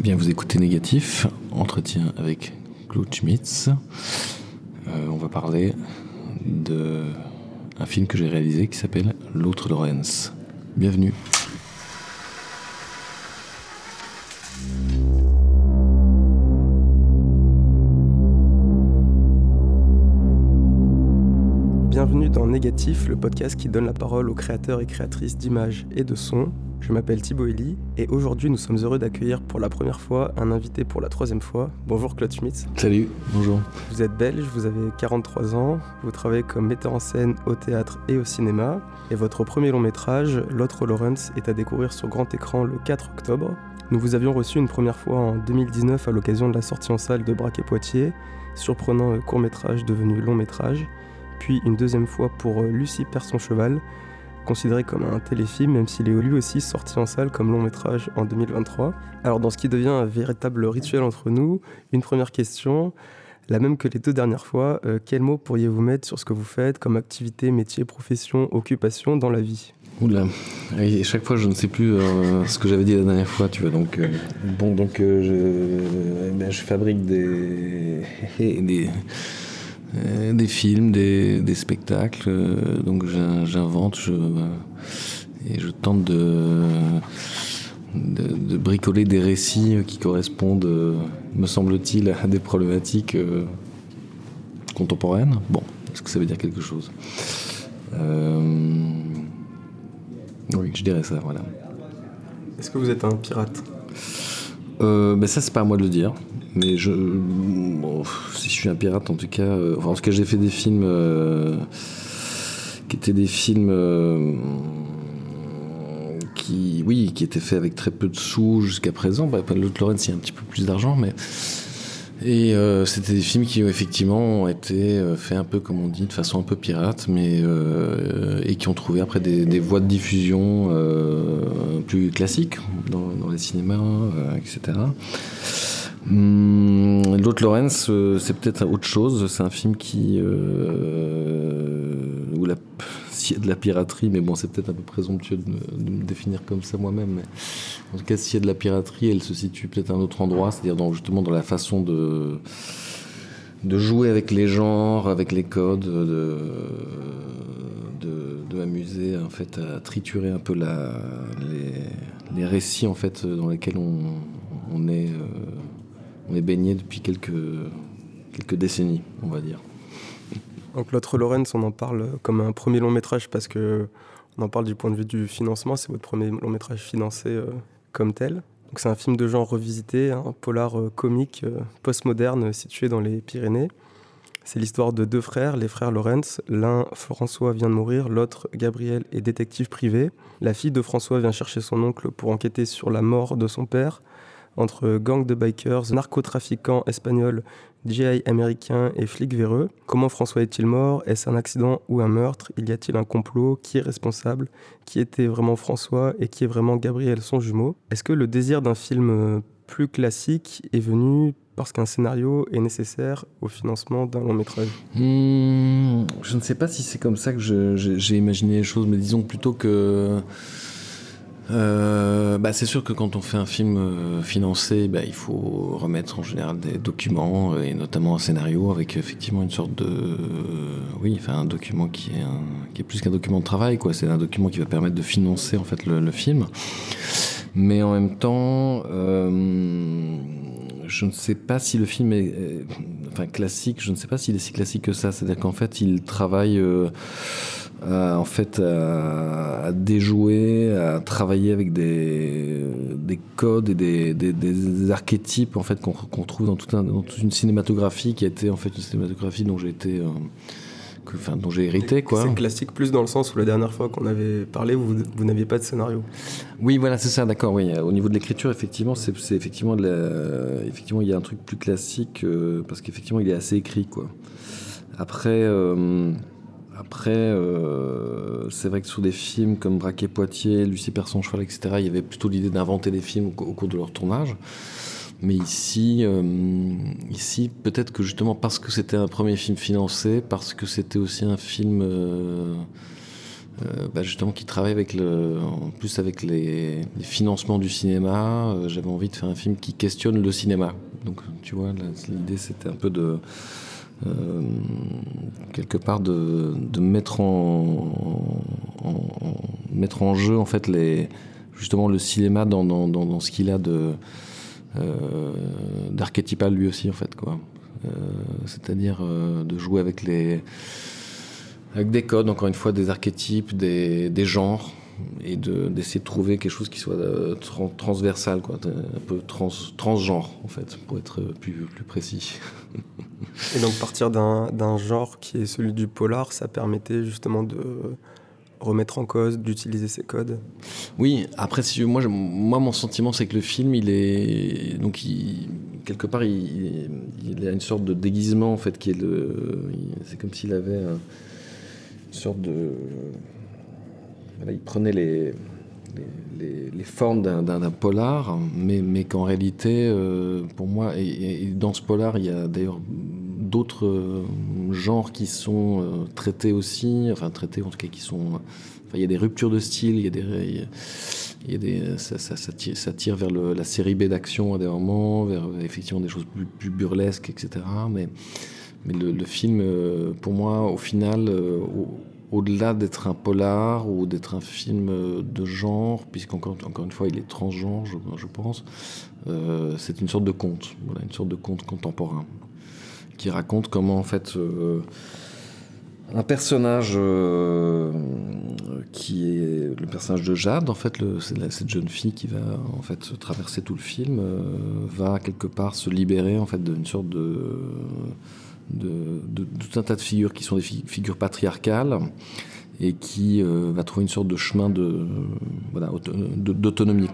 Bien, vous écoutez Négatif, entretien avec Claude Schmitz. Euh, on va parler de un film que j'ai réalisé qui s'appelle L'autre Lorenz. Bienvenue. Bienvenue dans Négatif, le podcast qui donne la parole aux créateurs et créatrices d'images et de sons je m'appelle Thibaut Elie et aujourd'hui nous sommes heureux d'accueillir pour la première fois un invité pour la troisième fois. Bonjour Claude Schmitz. Salut, bonjour. Vous êtes belge, vous avez 43 ans, vous travaillez comme metteur en scène au théâtre et au cinéma et votre premier long métrage, L'autre Lawrence, est à découvrir sur grand écran le 4 octobre. Nous vous avions reçu une première fois en 2019 à l'occasion de la sortie en salle de Braque et Poitiers, surprenant court métrage devenu long métrage, puis une deuxième fois pour Lucie perd son cheval, considéré comme un téléfilm, même s'il est lui aussi sorti en salle comme long métrage en 2023. Alors dans ce qui devient un véritable rituel entre nous, une première question, la même que les deux dernières fois, euh, quel mot pourriez-vous mettre sur ce que vous faites comme activité, métier, profession, occupation dans la vie? Oula, et chaque fois je ne sais plus euh, ce que j'avais dit la dernière fois, tu vois. Donc, euh, bon, donc je, eh ben, je fabrique des, euh, des films, des, spectacles. Euh, donc j'invente je, et je tente de, de, bricoler des récits qui correspondent, me semble-t-il, à des problématiques euh, contemporaines. Bon, est-ce que ça veut dire quelque chose? Oui, je dirais ça, voilà. Est-ce que vous êtes un pirate? Ben Ça, c'est pas à moi de le dire. Mais je, si je suis un pirate, en tout cas, euh, en tout cas, j'ai fait des films euh, qui étaient des films euh, qui, oui, qui étaient faits avec très peu de sous jusqu'à présent. Bah, L'autre Lawrence, il a un petit peu plus d'argent, mais et c'était des films qui effectivement ont été faits un peu comme on dit de façon un peu pirate mais et qui ont trouvé après des, voies de diffusion plus classiques dans, dans les cinémas etc Hum, L'autre Lawrence, euh, c'est peut-être autre chose. C'est un film qui. Euh, où la, s'il y a de la piraterie, mais bon, c'est peut-être un peu présomptueux de me, définir comme ça moi-même. Mais en tout cas, s'il y a de la piraterie, elle se situe peut-être à un autre endroit, c'est-à-dire justement dans la façon de de jouer avec les genres, avec les codes, de, de, en fait à triturer un peu les, les récits en fait dans lesquels on, on est euh, on est baigné depuis quelques, quelques décennies, on va dire. Donc l'autre Lorenz, on en parle comme un premier long métrage parce que on en parle du point de vue du financement. C'est votre premier long métrage financé euh, comme tel. Donc c'est un film de genre revisité, un polar euh, comique euh, postmoderne situé dans les Pyrénées. C'est l'histoire de deux frères, les frères Lorenz. L'un, François, vient de mourir, l'autre, Gabriel, est détective privé. La fille de François vient chercher son oncle pour enquêter sur la mort de son père entre gang de bikers, narcotrafiquants espagnols, GI américains et flics véreux. Comment François est-il mort? Est-ce un accident ou un meurtre? Y a-t-il un complot? Qui est responsable? Qui était vraiment François et qui est vraiment Gabriel, son jumeau Est-ce que le désir d'un film euh, plus classique est venu parce qu'un scénario est nécessaire au financement d'un long métrage? Hmm, Je ne sais pas si c'est comme ça que j'ai imaginé les choses, mais disons plutôt que euh, bah, c'est sûr que quand on fait un film euh, financé, bah, il faut remettre en général des documents euh, et notamment un scénario avec effectivement une sorte de, oui, enfin un document qui est, qui est plus qu'un document de travail, quoi. C'est un document qui va permettre de financer en fait le, film. Mais en même temps, je ne sais pas si le film est, enfin classique. Je ne sais pas s'il est si classique que ça. C'est-à-dire qu'en fait, il travaille en fait à, déjouer, à travailler avec des, des codes et des, des, archétypes en fait qu'on trouve dans, tout un, dans, toute une cinématographie qui a été en fait une cinématographie dont j'ai été euh, enfin, dont j'ai hérité quoi. C'est classique plus dans le sens où la dernière fois qu'on avait parlé vous, vous n'aviez pas de scénario. Oui voilà c'est ça d'accord oui au niveau de l'écriture effectivement c'est effectivement effectivement il y a un truc plus classique euh, parce qu'effectivement il est assez écrit quoi. Après euh, après, euh, c'est vrai que sur des films comme Braquet Poitiers, Lucie Person Cheval, etc., il y avait plutôt l'idée d'inventer des films au, cours de leur tournage. Mais ici, euh, ici peut-être que justement parce que c'était un premier film financé, parce que c'était aussi un film euh, bah, justement qui travaille avec le, en plus avec les, financements du cinéma. J'avais envie de faire un film qui questionne le cinéma. Donc tu vois, l'idée c'était un peu de quelque part de, mettre en, mettre en jeu en fait les justement le cinéma dans, ce qu'il a de euh, d'archétypal lui aussi en fait quoi. Euh, c'est-à-dire euh, de jouer avec les avec des codes, encore une fois, des archétypes, des, des genres, et d'essayer de, trouver quelque chose qui soit transversal, quoi, un peu trans, transgenre, en fait, pour être plus, plus précis. et donc partir d'un genre qui est celui du polar, ça permettait justement de remettre en cause, d'utiliser ces codes Oui, après, si, moi, moi, mon sentiment, c'est que le film, il est. Donc, quelque part, il, il, a une sorte de déguisement, en fait, qui est le. C'est comme s'il avait une sorte de. il prenait les, les, formes d'un polar, mais, mais qu'en réalité, euh, pour moi, et, dans ce polar, il y a d'ailleurs d'autres euh, genres qui sont euh, traités aussi, enfin traités en tout cas qui sont... Enfin, il y a des ruptures de style, il y a des... Il y a des ça, ça, tire, ça, tire, vers la série B d'action à des moments, vers effectivement des choses plus, burlesques, etc. Mais, mais le, le, film, pour moi, au final, au-delà d'être un polar ou d'être un film de genre, puisqu'encore encore une fois, il est transgenre, je, pense, euh, c'est une sorte de conte, voilà, une sorte de conte contemporain qui raconte comment en fait euh, un personnage euh, qui est le personnage de Jade, en fait, cette jeune fille qui va en fait traverser tout le film, euh, va quelque part se libérer en fait d'une sorte de, de, tout un tas de figures qui sont des figures patriarcales et qui va trouver une sorte de chemin de voilà, d'autonomie.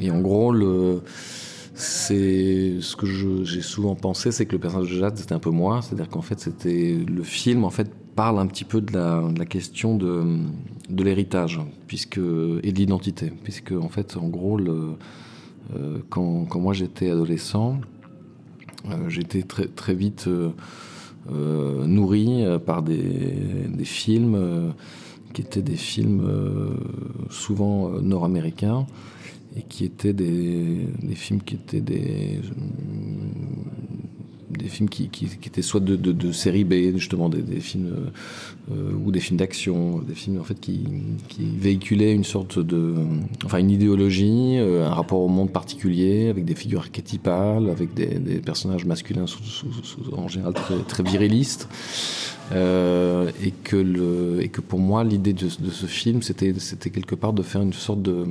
Et en gros le ce que j'ai souvent pensé, c'est que le personnage de Jade c'était un peu moi, c'est-à-dire qu'en fait le film en fait parle un petit peu de la, question de, de l'héritage et de l'identité, puisque en fait en gros euh, quand, quand, moi j'étais adolescent, euh, j'étais très très vite euh, euh nourri par des, films qui étaient des films souvent nord-américains et qui étaient des, films qui étaient des des films qui, étaient soit de, série B justement des, films euh, ou des films d'action des films en fait qui, véhiculaient une sorte de enfin une idéologie euh, un rapport au monde particulier avec des figures archétypales avec des, personnages masculins sous, en général très, virilistes. Euh, et que et que pour moi l'idée de, de ce film c'était c'était quelque part de faire une sorte de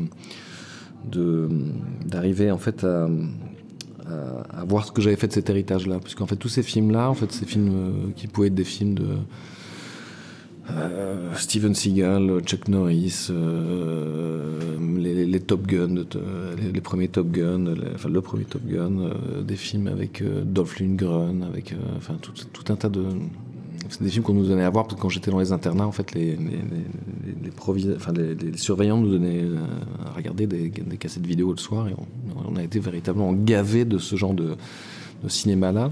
d'arriver en fait à, à, voir ce que j'avais fait de cet héritage-là. Puisqu'en fait, tous ces films-là, en fait, ces films euh, qui pouvaient être des films de euh, Steven Seagal, Chuck Norris, euh, les, Top Gun, les, premiers Top Gun, enfin le premier Top Gun, des films avec Dolph Lundgren, avec enfin tout, un tas de c'est des films qu'on nous donnait à voir quand j'étais dans les internats, en fait, les, surveillants nous donnaient euh, à regarder des, des, cassettes vidéo le soir et on, a été véritablement gavés de ce genre de, de cinéma-là.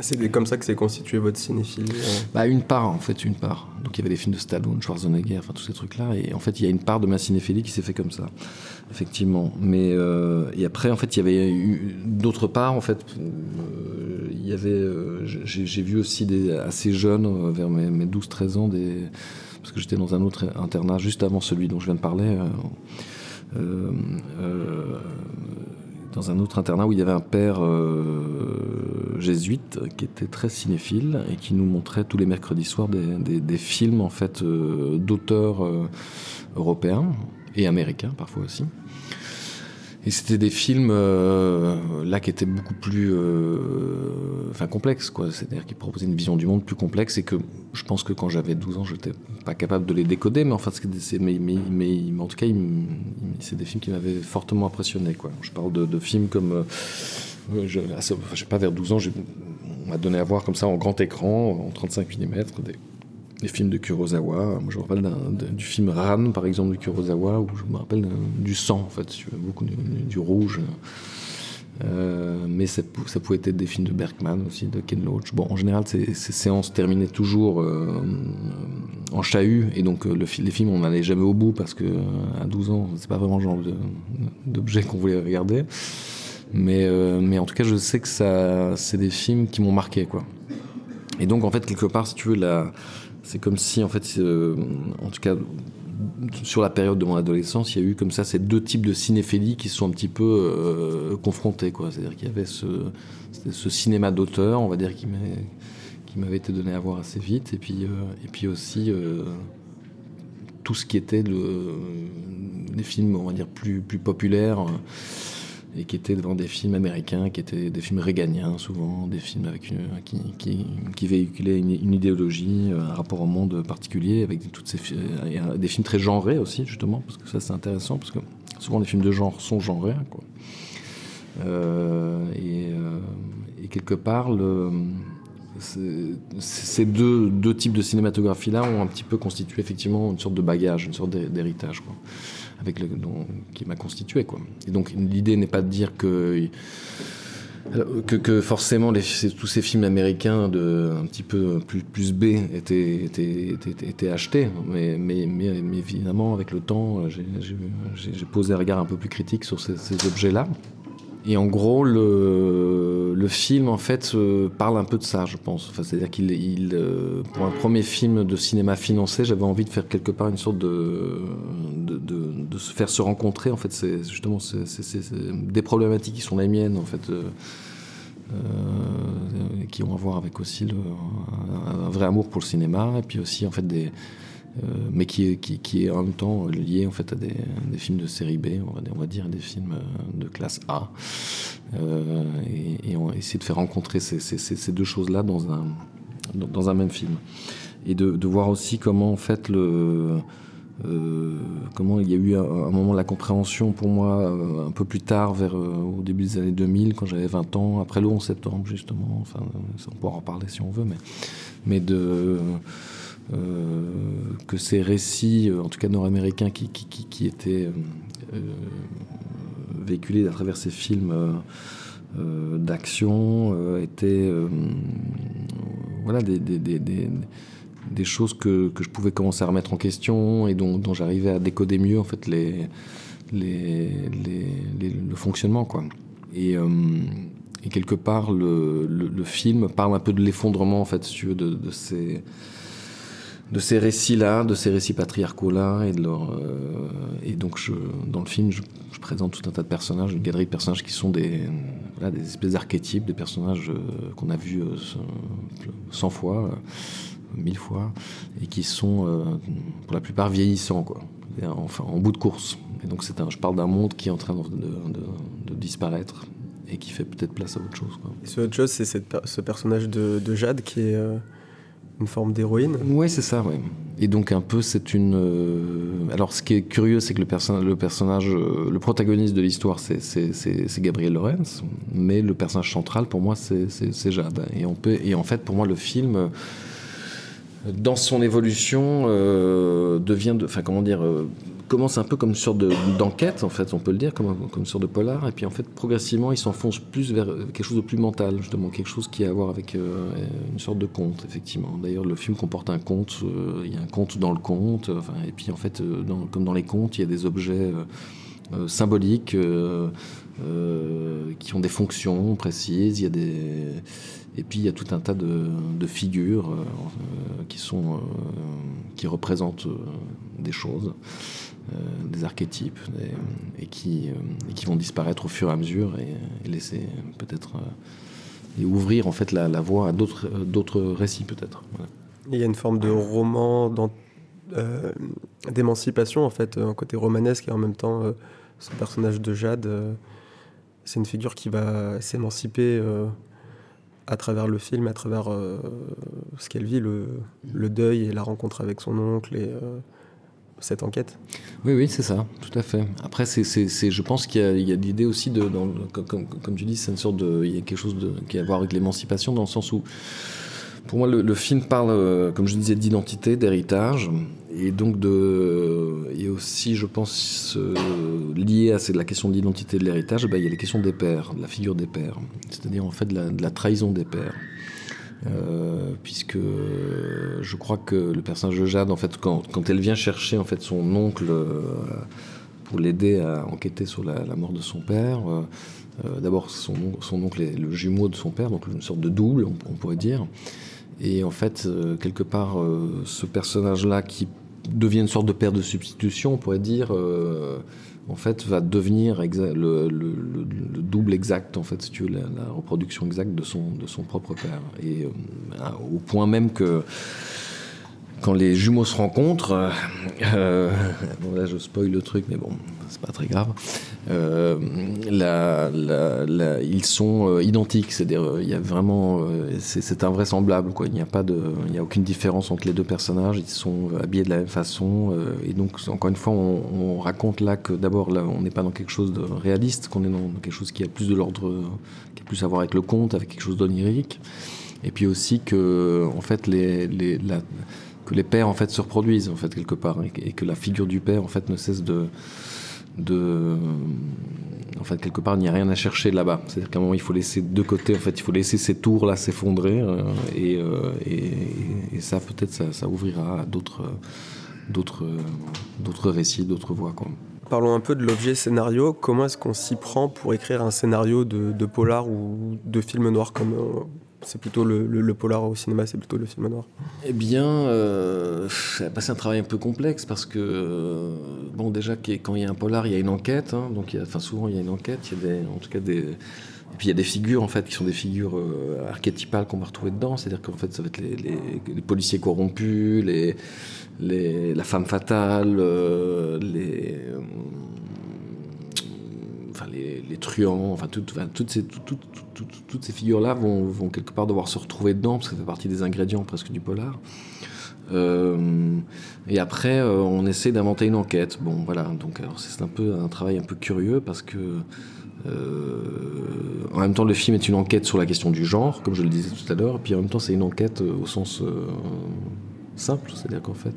C'est comme ça que s'est constitué votre cinéphilie euh bah, Une part, en fait, une part. Donc il y avait des films de Stallone, Schwarzenegger, enfin tous ces trucs-là. Et en fait, il y a une part de ma cinéphilie qui s'est fait comme ça, effectivement. Mais euh, et après, en fait, il y avait d'autres parts, en fait. Euh, j'ai vu aussi des assez jeunes, vers mes, mes 12-13 ans, des, parce que j'étais dans un autre internat juste avant celui dont je viens de parler. Dans un autre internat où il y avait un père euh, jésuite qui était très cinéphile et qui nous montrait tous les mercredis soirs des, films en fait euh, d'auteurs euh, européens et américains parfois aussi. Et c'était des films euh, là qui étaient beaucoup plus euh, enfin complexes quoi, c'est-à-dire qui proposaient une vision du monde plus complexe et que je pense que quand j'avais 12 ans, j'étais pas capable de les décoder mais enfin c'est mais, mais, mais, en tout cas c'est des films qui m'avaient fortement impressionné quoi. Je parle de, films comme euh, je, sais pas vers 12 ans, on m'a donné à voir comme ça en grand écran en 35 mm des films de Kurosawa. Moi, je me rappelle du film Ran, par exemple, de Kurosawa, où je me rappelle du sang, en fait, beaucoup du, rouge. Euh, mais ça, pouvait être des films de Bergman aussi, de Ken Loach. Bon, en général, ces, ces séances terminaient toujours euh, en chahut, et donc le, les films, on n'allait jamais au bout parce que à 12 ans, c'est pas vraiment le genre d'objet qu'on voulait regarder. Mais, mais en tout cas, je sais que ça, c'est des films qui m'ont marqué, quoi. Et donc, en fait, quelque part, si tu veux, la, c'est comme si, en fait, en tout cas, sur la période de mon adolescence, il y a eu comme ça ces deux types de cinéphilie qui se sont un petit peu euh, confrontés. C'est-à-dire qu'il y avait ce, cinéma d'auteur, on va dire, qui m'avait été donné à voir assez vite, et puis, euh, et puis aussi euh, tout ce qui était des films, on va dire, plus, plus populaires et qui étaient devant des films américains, qui étaient des films réganiens souvent, des films avec qui, qui, véhiculaient une, idéologie, euh, un rapport au monde particulier, avec toutes ces des films très genrés aussi justement, parce que ça c'est intéressant, parce que souvent les films de genre sont genrés. Quoi. Euh, et, euh, et, quelque part, ces deux, deux, types de cinématographie-là ont un petit peu constitué effectivement une sorte de bagage, une sorte d'héritage. Quoi avec qui m'a constitué. Quoi. Et donc l'idée n'est pas de dire que, que, forcément tous ces films américains de un petit peu plus, B étaient, étaient, étaient, achetés, mais, mais, mais, évidemment avec le temps j'ai posé un regard un peu plus critique sur ces objets-là. Et en gros, le, le film, en fait, euh, parle un peu de ça, je pense. Enfin, C'est-à-dire qu'il, il, euh, pour un premier film de cinéma financé, j'avais envie de faire quelque part une sorte de, de, de, se faire se rencontrer. En fait, c'est justement des problématiques qui sont les miennes, en fait, euh, qui ont à voir avec aussi le, un, un, vrai amour pour le cinéma, et puis aussi, en fait, des mais qui est, qui, qui est, en même temps lié en fait à des, films de série B, on va, on va dire des films euh, de classe A, euh, et, et, on essaie de faire rencontrer ces, ces, deux choses-là dans un, dans un même film, et de, voir aussi comment en fait le euh, comment il y a eu un, moment de la compréhension pour moi euh, un peu plus tard, vers euh, au début des années 2000, quand j'avais 20 ans, après le 11 septembre justement. Enfin, on pourra en parler si on veut, mais mais de euh, que ces récits, euh, en tout cas nord-américains, qui, étaient euh, véhiculés à travers ces films d'action, étaient voilà, des, choses que, je pouvais commencer à remettre en question et dont, j'arrivais à décoder mieux en fait le fonctionnement quoi. Et, euh, quelque part le, film parle un peu de l'effondrement en fait de ces de ces récits-là, de ces récits patriarcaux-là, et euh, donc dans le film, je, présente tout un tas de personnages, une galerie de personnages qui sont des, espèces d'archétypes, des personnages euh, qu'on a vus euh, 100 fois, euh, 1000 fois, et qui sont euh, pour la plupart vieillissants, quoi, enfin en bout de course. Et donc c'est un, je parle d'un monde qui est en train de, disparaître et qui fait peut-être place à autre chose. Quoi. Et ce autre chose, c'est ce personnage de, Jade qui est euh, une forme d'héroïne. Oui, c'est ça, oui. Et donc un peu, c'est une... Euh... Alors ce qui est curieux, c'est que le, perso le personnage, euh, le protagoniste de l'histoire, c'est Gabriel Lorenz, mais le personnage central, pour moi, c'est Jade. Et, on peut, et en fait, pour moi, le film, dans son évolution, euh, devient... Enfin, comment dire euh, commence un peu comme une sorte d'enquête, en fait, on peut le dire, comme, comme une sorte de polar, et puis en fait, progressivement, il s'enfonce plus vers quelque chose de plus mental, justement, quelque chose qui a à voir avec euh, une sorte de conte, effectivement. D'ailleurs, le film comporte un conte, euh, il y a un conte dans le conte, enfin, et puis en fait, euh, comme dans les contes, il y a des objets euh, symboliques euh, qui ont des fonctions précises, il y a des et puis il y a tout un tas de, de figures euh, qui sont euh, qui représentent euh, des choses, des archétypes, des, et, qui, vont disparaître au fur et à mesure et, laisser peut-être et ouvrir en fait la, voie à d'autres d'autres récits peut-être. Il y a une forme de roman euh, d'émancipation en fait, un côté romanesque et en même temps euh, ce personnage de Jade, euh, c'est une figure qui va s'émanciper à travers le film, à travers euh, ce qu'elle vit, le, deuil et la rencontre avec son oncle euh, cette enquête. Oui, oui, c'est ça, tout à fait. Après, c'est, c'est, je pense qu'il y a, l'idée aussi de, comme, tu dis, c'est une sorte de, il y a quelque chose de, qui a à voir avec l'émancipation dans le sens où Pour moi, le, film parle, comme je disais, d'identité, d'héritage, et donc de, et aussi, je pense, lié à la question de l'identité de l'héritage, ben, il y a la question des pères, de la figure des pères, c'est-à-dire en fait de la, trahison des pères. Puisque je crois que le personnage de Jade, en fait, quand, quand elle vient chercher en fait son oncle pour l'aider à enquêter sur la, mort de son père. Euh, euh, d'abord, son, son, oncle est le jumeau de son père, donc une sorte de double, on, pourrait dire. Et en fait, euh, quelque part, ce personnage-là qui devient une sorte de père de substitution, on pourrait dire, en fait, va devenir le, double exact, en fait, si tu veux, la, reproduction exacte de son, de son propre père. Et au point même que quand les jumeaux se rencontrent, euh, euh, bon là je spoil le truc, mais bon, c'est pas très grave. Euh, ils sont identiques, c'est-à-dire il y a vraiment, c'est invraisemblable quoi. Il n'y a pas de, il n'y a aucune différence entre les deux personnages. Ils sont habillés de la même façon, et donc encore une fois, on, raconte là que d'abord là, on n'est pas dans quelque chose de réaliste, qu'on est dans quelque chose qui a plus de l'ordre, qui a plus à voir avec le conte, avec quelque chose d'onirique. Et puis aussi que, en fait, les, que les pères en fait se reproduisent en fait quelque part et, que la figure du père en fait ne cesse de de en fait quelque part il n'y a rien à chercher là-bas c'est à dire qu'à un moment il faut laisser de côté en fait il faut laisser ces tours là s'effondrer euh, euh, et, ça peut-être ça, ouvrira à d'autres d'autres d'autres récits d'autres voies. Parlons un peu de l'objet scénario. Comment est-ce qu'on s'y prend pour écrire un scénario de, de polar ou de film noir comme euh, c'est plutôt le, polar au cinéma, c'est plutôt le film noir Eh bien, euh, c'est un travail un peu complexe parce que, euh, bon, déjà, quand il y a un polar, il y a une enquête. Hein, donc, enfin, souvent, il y a une enquête. Il y a des, en tout cas des. Et puis il y a des figures en fait qui sont des figures euh, archétypales qu'on va retrouver dedans, c'est-à-dire qu'en fait ça va être les, policiers corrompus, les, la femme fatale, euh, les enfin les, truands, enfin, toutes, ces, toutes ces figures-là vont, vont, quelque part devoir se retrouver dedans, parce que ça fait partie des ingrédients presque du polar. Euh, et après, euh, on essaie d'inventer une enquête. Bon, voilà. Donc, c'est un peu un travail un peu curieux parce que, euh, en même temps, le film est une enquête sur la question du genre, comme je le disais tout à l'heure, puis en même temps, c'est une enquête au sens simple, c'est-à-dire qu'en fait,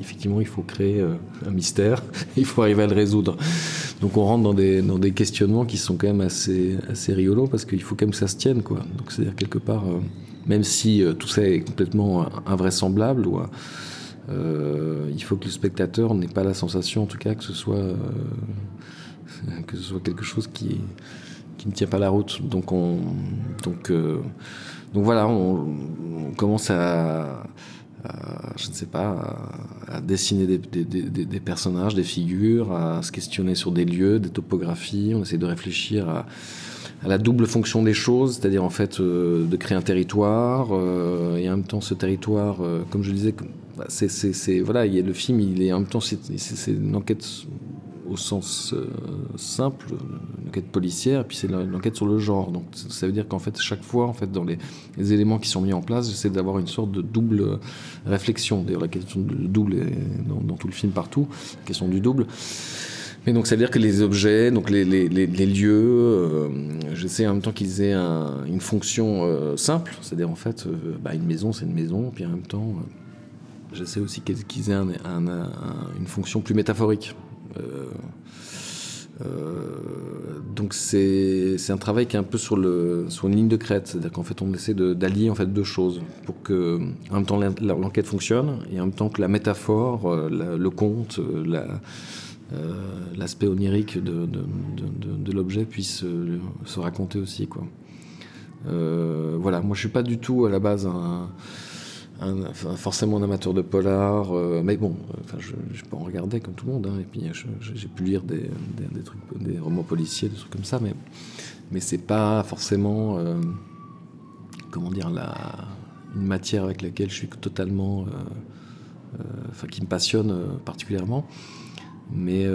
effectivement, il faut créer euh, un mystère, il faut arriver à le résoudre. Donc on rentre dans des, dans des questionnements qui sont quand même assez, assez rigolos, parce qu'il faut quand même que ça se tienne, quoi. Donc c'est-à-dire quelque part, euh, même si euh, tout ça est complètement invraisemblable, il faut que le spectateur n'ait pas la sensation, en tout cas, que ce soit, que ce soit quelque chose qui, qui ne tient pas la route. Donc on, donc, donc voilà, on commence à je ne sais pas, à, dessiner des, personnages, des figures, à se questionner sur des lieux, des topographies. On essaie de réfléchir à, la double fonction des choses, c'est-à-dire en fait euh, de créer un territoire euh, et en même temps ce territoire, euh, comme je disais, bah, c'est voilà, il y a le film, il est en même temps c'est une enquête au sens euh, simple, une enquête policière, et puis c'est l'enquête sur le genre. Donc ça veut dire qu'en fait, chaque fois, en fait, dans les, éléments qui sont mis en place, j'essaie d'avoir une sorte de double réflexion. D'ailleurs, la question du double est dans, tout le film partout, la question du double. Mais donc ça veut dire que les objets, donc les, lieux, euh, j'essaie en même temps qu'ils aient une fonction euh, simple, c'est-à-dire en fait, bah, une maison c'est une maison, puis en même temps, j'essaie aussi qu'ils aient une fonction plus métaphorique. Euh, euh, donc c'est un travail qui est un peu sur, le, sur une ligne de crête, c'est-à-dire qu'en fait on essaie d'allier en fait deux choses pour que en même temps l'enquête fonctionne et en même temps que la métaphore, euh, le conte, l'aspect onirique de, de, l'objet puisse se raconter aussi quoi. voilà, moi je suis pas du tout à la base un forcément un amateur de polar, euh, mais bon, enfin, je, peux en regarder comme tout le monde, hein, et puis j'ai pu lire des, des, trucs, des romans policiers, des trucs comme ça, mais, mais c'est pas forcément, euh, comment dire, la, une matière avec laquelle je suis totalement, euh, enfin, qui me passionne particulièrement, mais,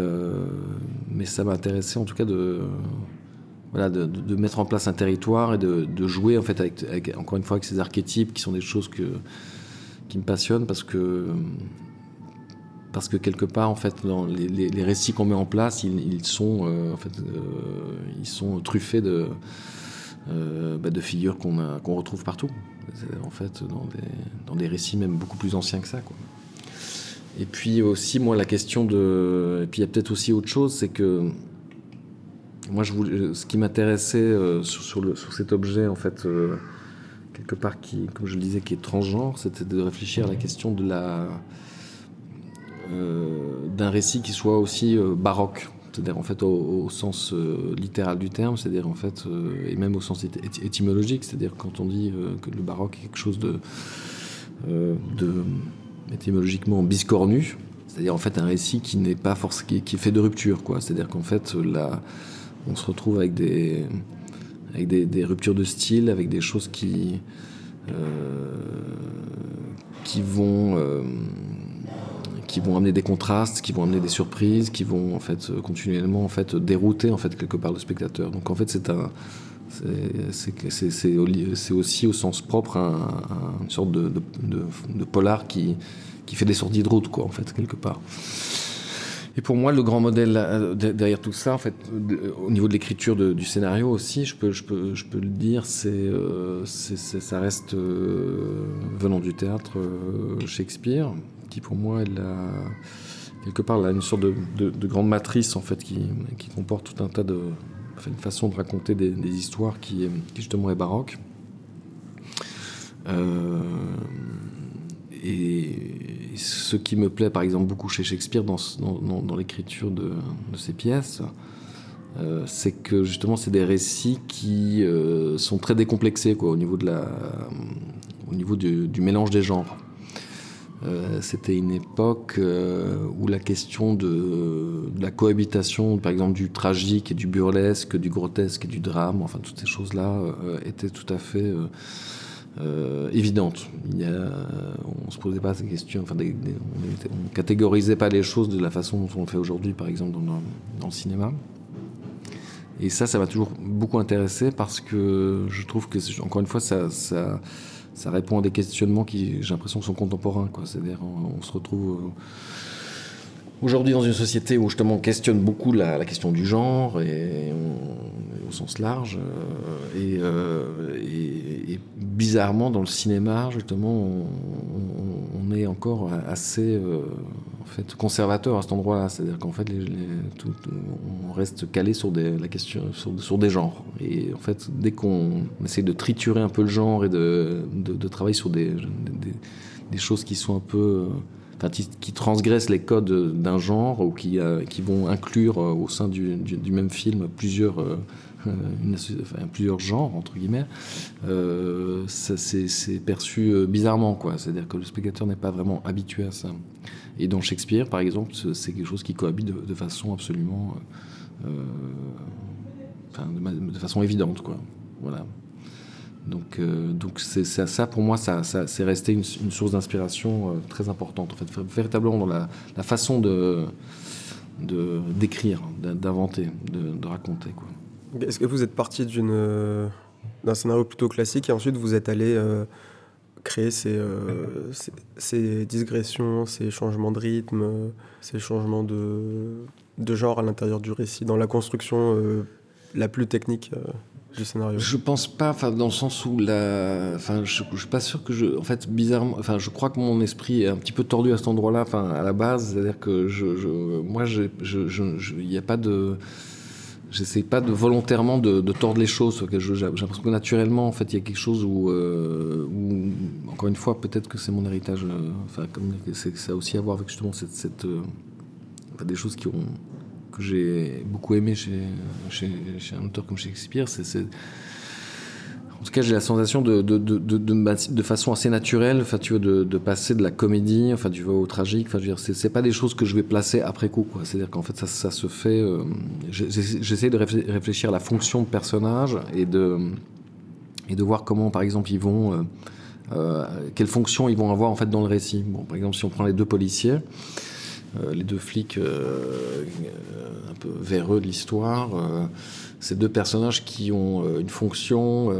mais ça m'a intéressé en tout cas de voilà, de, mettre en place un territoire et de, jouer en fait encore une fois avec ces archétypes qui sont des choses que, qui me passionnent parce que parce que quelque part en fait dans les, récits qu'on met en place ils, sont euh, en fait euh, ils sont truffés de bah, de figures qu'on qu'on retrouve partout. En fait, dans des, dans des, récits même beaucoup plus anciens que ça. Quoi. Et puis aussi, moi, la question de. Et puis il y a peut-être aussi autre chose, c'est que. Moi, je voulais, ce qui m'intéressait sur, sur, sur, cet objet, en fait, quelque part qui, comme je le disais, qui est transgenre, c'était de réfléchir à la question de la euh, d'un récit qui soit aussi euh, baroque, c'est-à-dire en fait au, sens euh, littéral du terme, c'est-à-dire en fait et même au sens étymologique, c'est-à-dire quand on dit que le baroque est quelque chose de, de étymologiquement biscornu, c'est-à-dire en fait un récit qui n'est pas forcément qui, est fait de rupture, quoi. C'est-à-dire qu'en fait là, on se retrouve avec des avec des, ruptures de style, avec des choses qui, euh, qui, vont, euh, qui vont amener des contrastes, qui vont amener des surprises, qui vont en fait continuellement en fait dérouter en fait quelque part le spectateur. Donc en fait c'est un c'est aussi au sens propre une sorte de, de, polar qui, qui fait des sorties de route quoi en fait quelque part. Et pour moi, le grand modèle euh, derrière tout ça, en fait, au niveau de l'écriture du scénario aussi, je peux, le dire, c'est, euh, ça reste euh, venant du théâtre Shakespeare, qui pour moi, elle a, quelque part, là, une sorte de, de, grande matrice en fait, qui, comporte tout un tas de, enfin, une façon de raconter des, histoires qui, justement est baroque. Et ce qui me plaît, par exemple, beaucoup chez Shakespeare dans, l'écriture de, ses pièces, euh, c'est que justement, c'est des récits qui euh, sont très décomplexés quoi, au niveau, de la, au niveau du, mélange des genres. Euh, c'était une époque où la question de, la cohabitation, par exemple, du tragique et du burlesque, du grotesque et du drame, enfin, toutes ces choses-là étaient tout à fait euh, évidente. On se posait pas ces questions, enfin, on, ne catégorisait pas les choses de la façon dont on le fait aujourd'hui, par exemple dans, le cinéma. Et ça, ça m'a toujours beaucoup intéressé parce que je trouve que, encore une fois, ça répond à des questionnements qui, j'ai l'impression, sont contemporains. C'est-à-dire, on, se retrouve. Euh, aujourd'hui, dans une société où justement on questionne beaucoup la, question du genre et au sens large, euh, euh, et, bizarrement dans le cinéma, justement, on, est encore assez euh, en fait conservateur à cet endroit-là, c'est-à-dire qu'en fait, on reste calé sur des, la question sur, des genres. Et en fait, dès qu'on essaie de triturer un peu le genre et de, de, travailler sur des, des, choses qui sont un peu qui, transgressent les codes d'un genre ou qui, euh, qui vont inclure euh, au sein du, du, même film plusieurs, euh, plusieurs genres, entre guillemets, c'est perçu bizarrement. C'est-à-dire que le spectateur n'est pas vraiment habitué à ça. Et dans Shakespeare, par exemple, c'est quelque chose qui cohabite de, façon absolument. de, façon évidente. Quoi. Voilà. Donc, euh, donc ça, pour moi, ça, c'est resté une, source d'inspiration euh, très importante. En fait, véritablement dans la, façon de, d'écrire, d'inventer, de, raconter. Est-ce que vous êtes parti d'une, d'un scénario plutôt classique et ensuite vous êtes allé euh, créer ces, ces, digressions, ces changements de rythme, ces changements de, de genre à l'intérieur du récit, dans la construction la plus technique Je pense pas, enfin dans le sens où la, enfin je, je, suis pas sûr que je, en fait bizarrement, enfin je crois que mon esprit est un petit peu tordu à cet endroit-là, enfin à la base, c'est-à-dire que je, je moi je, il n'y a pas de, j'essaie pas de volontairement de, tordre les choses. J'ai l'impression que naturellement, en fait, il y a quelque chose où, euh, où encore une fois, peut-être que c'est mon héritage. Euh, enfin, comme ça a aussi à voir avec justement cette, cette euh, des choses qui ont que j'ai beaucoup aimé chez, un auteur comme Shakespeare, c'est en tout cas, j'ai la sensation de, de, de, de, façon assez naturelle, enfin, tu vois, de, passer de la comédie, enfin, tu vois, au tragique. Enfin, je veux c'est pas des choses que je vais placer après coup. C'est-à-dire qu'en fait, ça, se fait. Euh, J'essaie de réfléchir à la fonction de personnage et de et de voir comment, par exemple, ils vont, euh, euh, ils vont avoir en fait dans le récit. Bon, par exemple, si on prend les deux policiers. Euh, les deux flics euh, un peu véreux de l'histoire, euh, ces deux personnages qui ont une fonction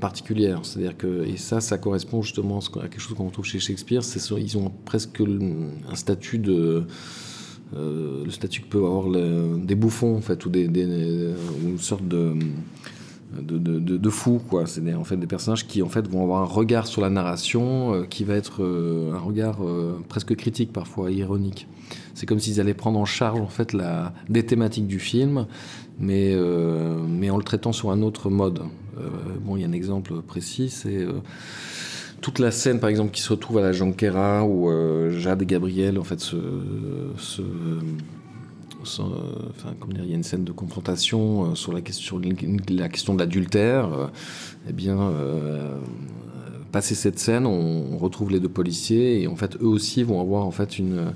particulière. C'est-à-dire que, et ça, ça correspond justement à quelque chose qu'on trouve chez Shakespeare, ils ont presque un statut de. le statut que peuvent avoir des bouffons, en fait, ou, des, une sorte de. De, de, de, fou quoi. C'est en fait des personnages qui en fait vont avoir un regard sur la narration euh, qui va être euh, un regard euh, presque critique parfois ironique. C'est comme s'ils allaient prendre en charge en fait la des thématiques du film mais mais en le traitant sur un autre mode. Bon il y a un exemple précis c'est toute la scène par exemple qui se retrouve à la Jonquera où Jade et Gabriel en fait se euh, enfin, dire, il y a une scène de confrontation euh, sur la question, de l'adultère. Euh, eh bien, passer cette scène, on, retrouve les deux policiers et en fait, eux aussi vont avoir en fait une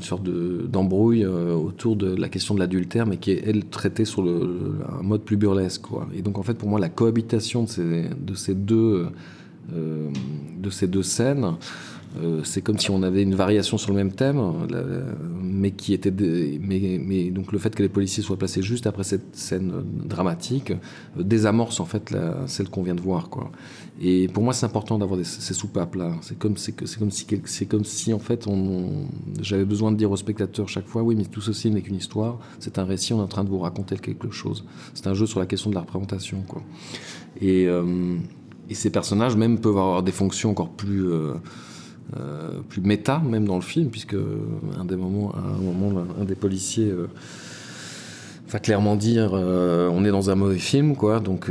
sorte d'embrouille autour de la question de l'adultère, mais qui est, elle, traitée sur un mode plus burlesque. Et donc, en fait, pour moi, la cohabitation de ces, deux, de ces deux scènes, euh, c'est comme si on avait une variation sur le même thème, mais qui était, mais, donc le fait que les policiers soient placés juste après cette scène dramatique euh, désamorce en fait celle qu'on vient de voir, quoi. Et pour moi, c'est important d'avoir ces soupapes là. C'est comme, c'est comme si, c'est comme si en fait, j'avais besoin de dire au spectateur chaque fois, oui, mais tout ceci n'est qu'une histoire. C'est un récit. On est en train de vous raconter quelque chose. C'est un jeu sur la question de la représentation, quoi. Et, euh, et ces personnages même peuvent avoir des fonctions encore plus euh, plus méta même dans le film, puisque un des moments, à un moment, un des policiers euh, va clairement dire euh, on est dans un mauvais film, quoi. Donc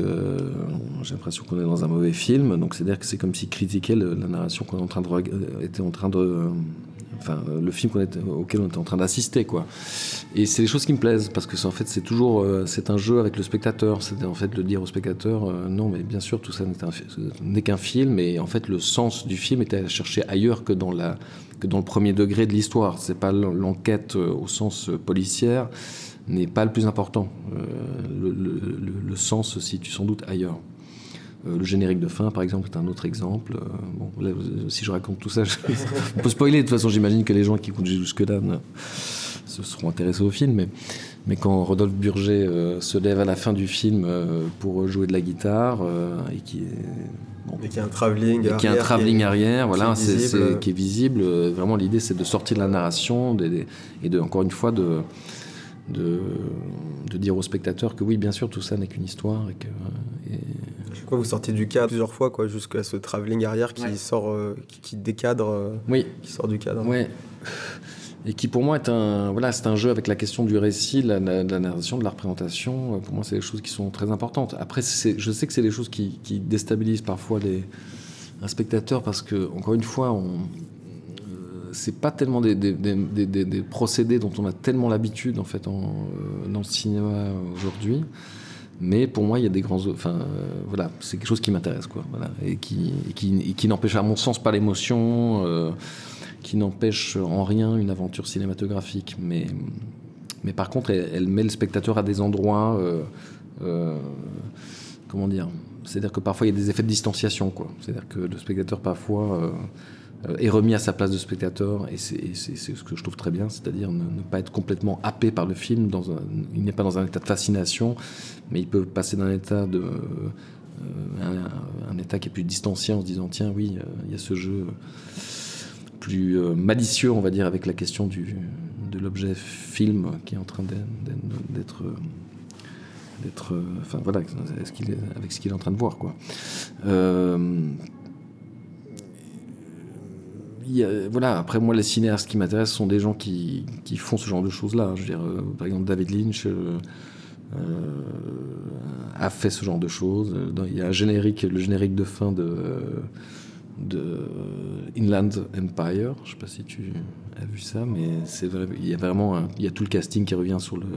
j'ai l'impression qu'on est dans un mauvais film. Donc c'est à dire que c'est comme si critiquait la narration qu'on était en train de enfin le film auquel on était en train d'assister quoi. Et c'est les choses qui me plaisent parce que en fait c'est toujours euh, c'est un jeu avec le spectateur. C'est en fait de dire au spectateur euh, non mais bien sûr tout ça n'est qu'un film et en fait le sens du film était à chercher ailleurs que dans la que dans le premier degré de l'histoire. C'est pas l'enquête euh, au sens policière n'est pas le plus important. Le, le, sens se situe sans doute ailleurs. euh, le générique de fin, par exemple, est un autre exemple. Euh, bon, si je raconte tout ça, je... on peut spoiler. De toute façon, j'imagine que les gens qui écoutent jusque-là se seront intéressés au film. Mais, mais quand Rodolphe Burger euh, se lève à la fin du film pour jouer de la guitare et qui est Bon. Et qui a un travelling arrière. Qui a un travelling arrière, voilà, qui est visible. qui est visible. Vraiment, l'idée, c'est de sortir de la narration et de, encore une fois, de, de, de, dire au spectateur que oui, bien sûr, tout ça n'est qu'une histoire et que, Vous sortez du cadre plusieurs fois, quoi, jusqu'à ce travelling arrière qui sort, euh, qui, décadre, euh, oui. qui sort du cadre. Oui. Et qui pour moi est un, voilà, c'est un jeu avec la question du récit, de la, narration, de la représentation. Pour moi, c'est des choses qui sont très importantes. Après, je sais que c'est des choses qui, qui, déstabilisent parfois les, un spectateur parce que, encore une fois, on, euh, c'est pas tellement des, des, des, des, procédés dont on a tellement l'habitude en fait en, dans le cinéma aujourd'hui. Mais pour moi, il y a des grands. Enfin, euh, voilà, c'est quelque chose qui m'intéresse, quoi. Et qui, qui, qui n'empêche, à mon sens, pas l'émotion, euh, qui n'empêche en rien une aventure cinématographique. Mais, mais par contre, elle, met le spectateur à des endroits. Euh, comment dire? C'est-à-dire que parfois, il y a des effets de distanciation, quoi. C'est-à-dire que le spectateur, parfois est remis à sa place de spectateur et c'est ce que je trouve très bien, c'est-à-dire ne, pas être complètement happé par le film. Dans il n'est pas dans un état de fascination, mais il peut passer d'un état de euh, un, état qui est plus distancié en se disant tiens oui euh, il y a ce jeu plus malicieux on va dire avec la question du, de l'objet film qui est en train d'être d'être enfin voilà avec ce qu'il est en train de voir quoi voilà, après moi, les cinéastes qui m'intéressent sont des gens qui, font ce genre de choses-là. Je veux dire, euh, par exemple, David Lynch euh, euh, a fait ce genre de choses. Il y a le générique de fin de, Inland Empire. Je sais pas si tu as vu ça, mais c'est il il y a tout le casting qui revient sur le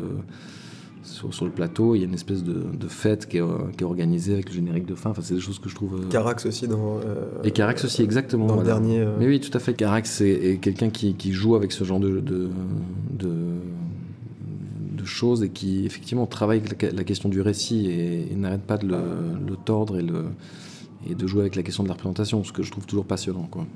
sur, le plateau. Il y a une espèce de, fête qui est, qui est, organisée avec le générique de fin. Enfin, c'est des choses que je trouve. Euh, Carax aussi dans. Euh, et Carax aussi, exactement. Dans le dernier. Euh, Mais oui, tout à fait. Carax est, quelqu'un qui, qui, joue avec ce genre de, de, de, choses et qui, effectivement, travaille avec la, question du récit et, n'arrête pas de le, le, tordre et, le, et de jouer avec la question de la représentation, ce que je trouve toujours passionnant. Quoi.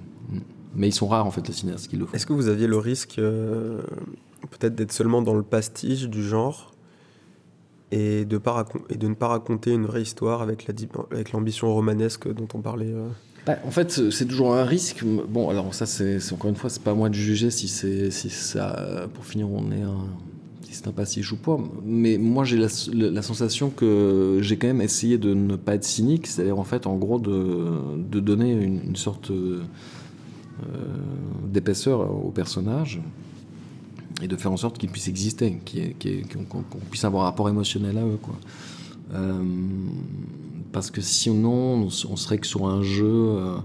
Mais ils sont rares, en fait, les cinéastes qui le font. Est-ce que vous aviez le risque, peut-être, d'être seulement dans le pastiche du genre? Et de, ne pas raconter une vraie histoire avec l'ambition romanesque dont on parlait euh. bah, En fait, c'est toujours un risque. Bon, alors ça, c'est encore une fois, c'est pas à moi de juger si c'est si ça. Pour finir, on est un, c'est un passif ou pas. Mais moi, j'ai la, sensation que j'ai quand même essayé de ne pas être cynique, c'est-à-dire en fait, en gros, de, de donner une, sorte euh, d'épaisseur au personnage et de faire en sorte qu'ils puissent exister, qu'on puisse avoir un rapport émotionnel à eux. Quoi. Euh, parce que sinon, on serait que sur un jeu. Euh,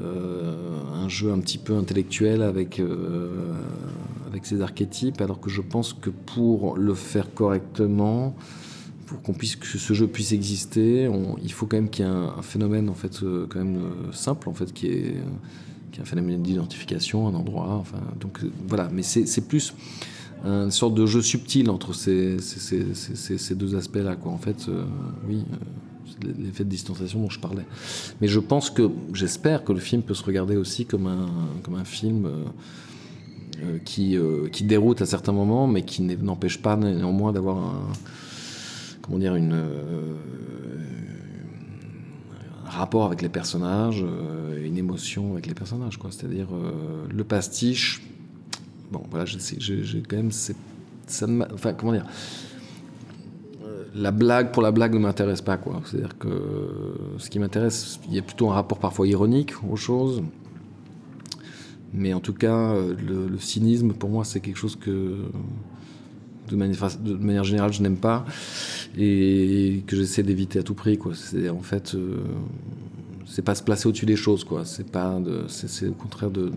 euh, un jeu un petit peu intellectuel avec, euh, avec ses archétypes, alors que je pense que pour le faire correctement, pour qu'on puisse que ce jeu puisse exister, il faut quand même qu'il y ait un, phénomène en fait quand même simple en fait qui est, qui est un phénomène d'identification, un endroit. Enfin, donc voilà, mais c'est plus une sorte de jeu subtil entre ces, ces, deux aspects-là. En fait, oui, l'effet de distanciation dont je parlais. Mais je pense que, j'espère que le film peut se regarder aussi comme un, comme un film euh, euh, qui, euh, qui déroute à certains moments, mais qui n'empêche pas néanmoins d'avoir un, comment dire, une, un rapport avec les personnages, une émotion avec les personnages, quoi. C'est-à-dire le pastiche. Bon, voilà, j'ai quand même, ça, enfin, comment dire la blague pour la blague ne m'intéresse pas. quoi. C'est-à-dire que ce qui m'intéresse, il y a plutôt un rapport parfois ironique aux choses. Mais en tout cas, le, cynisme, pour moi, c'est quelque chose que, de manière, générale, je n'aime pas et que j'essaie d'éviter à tout prix. C'est en fait, euh, c'est pas se placer au-dessus des choses. C'est pas, c'est, au contraire de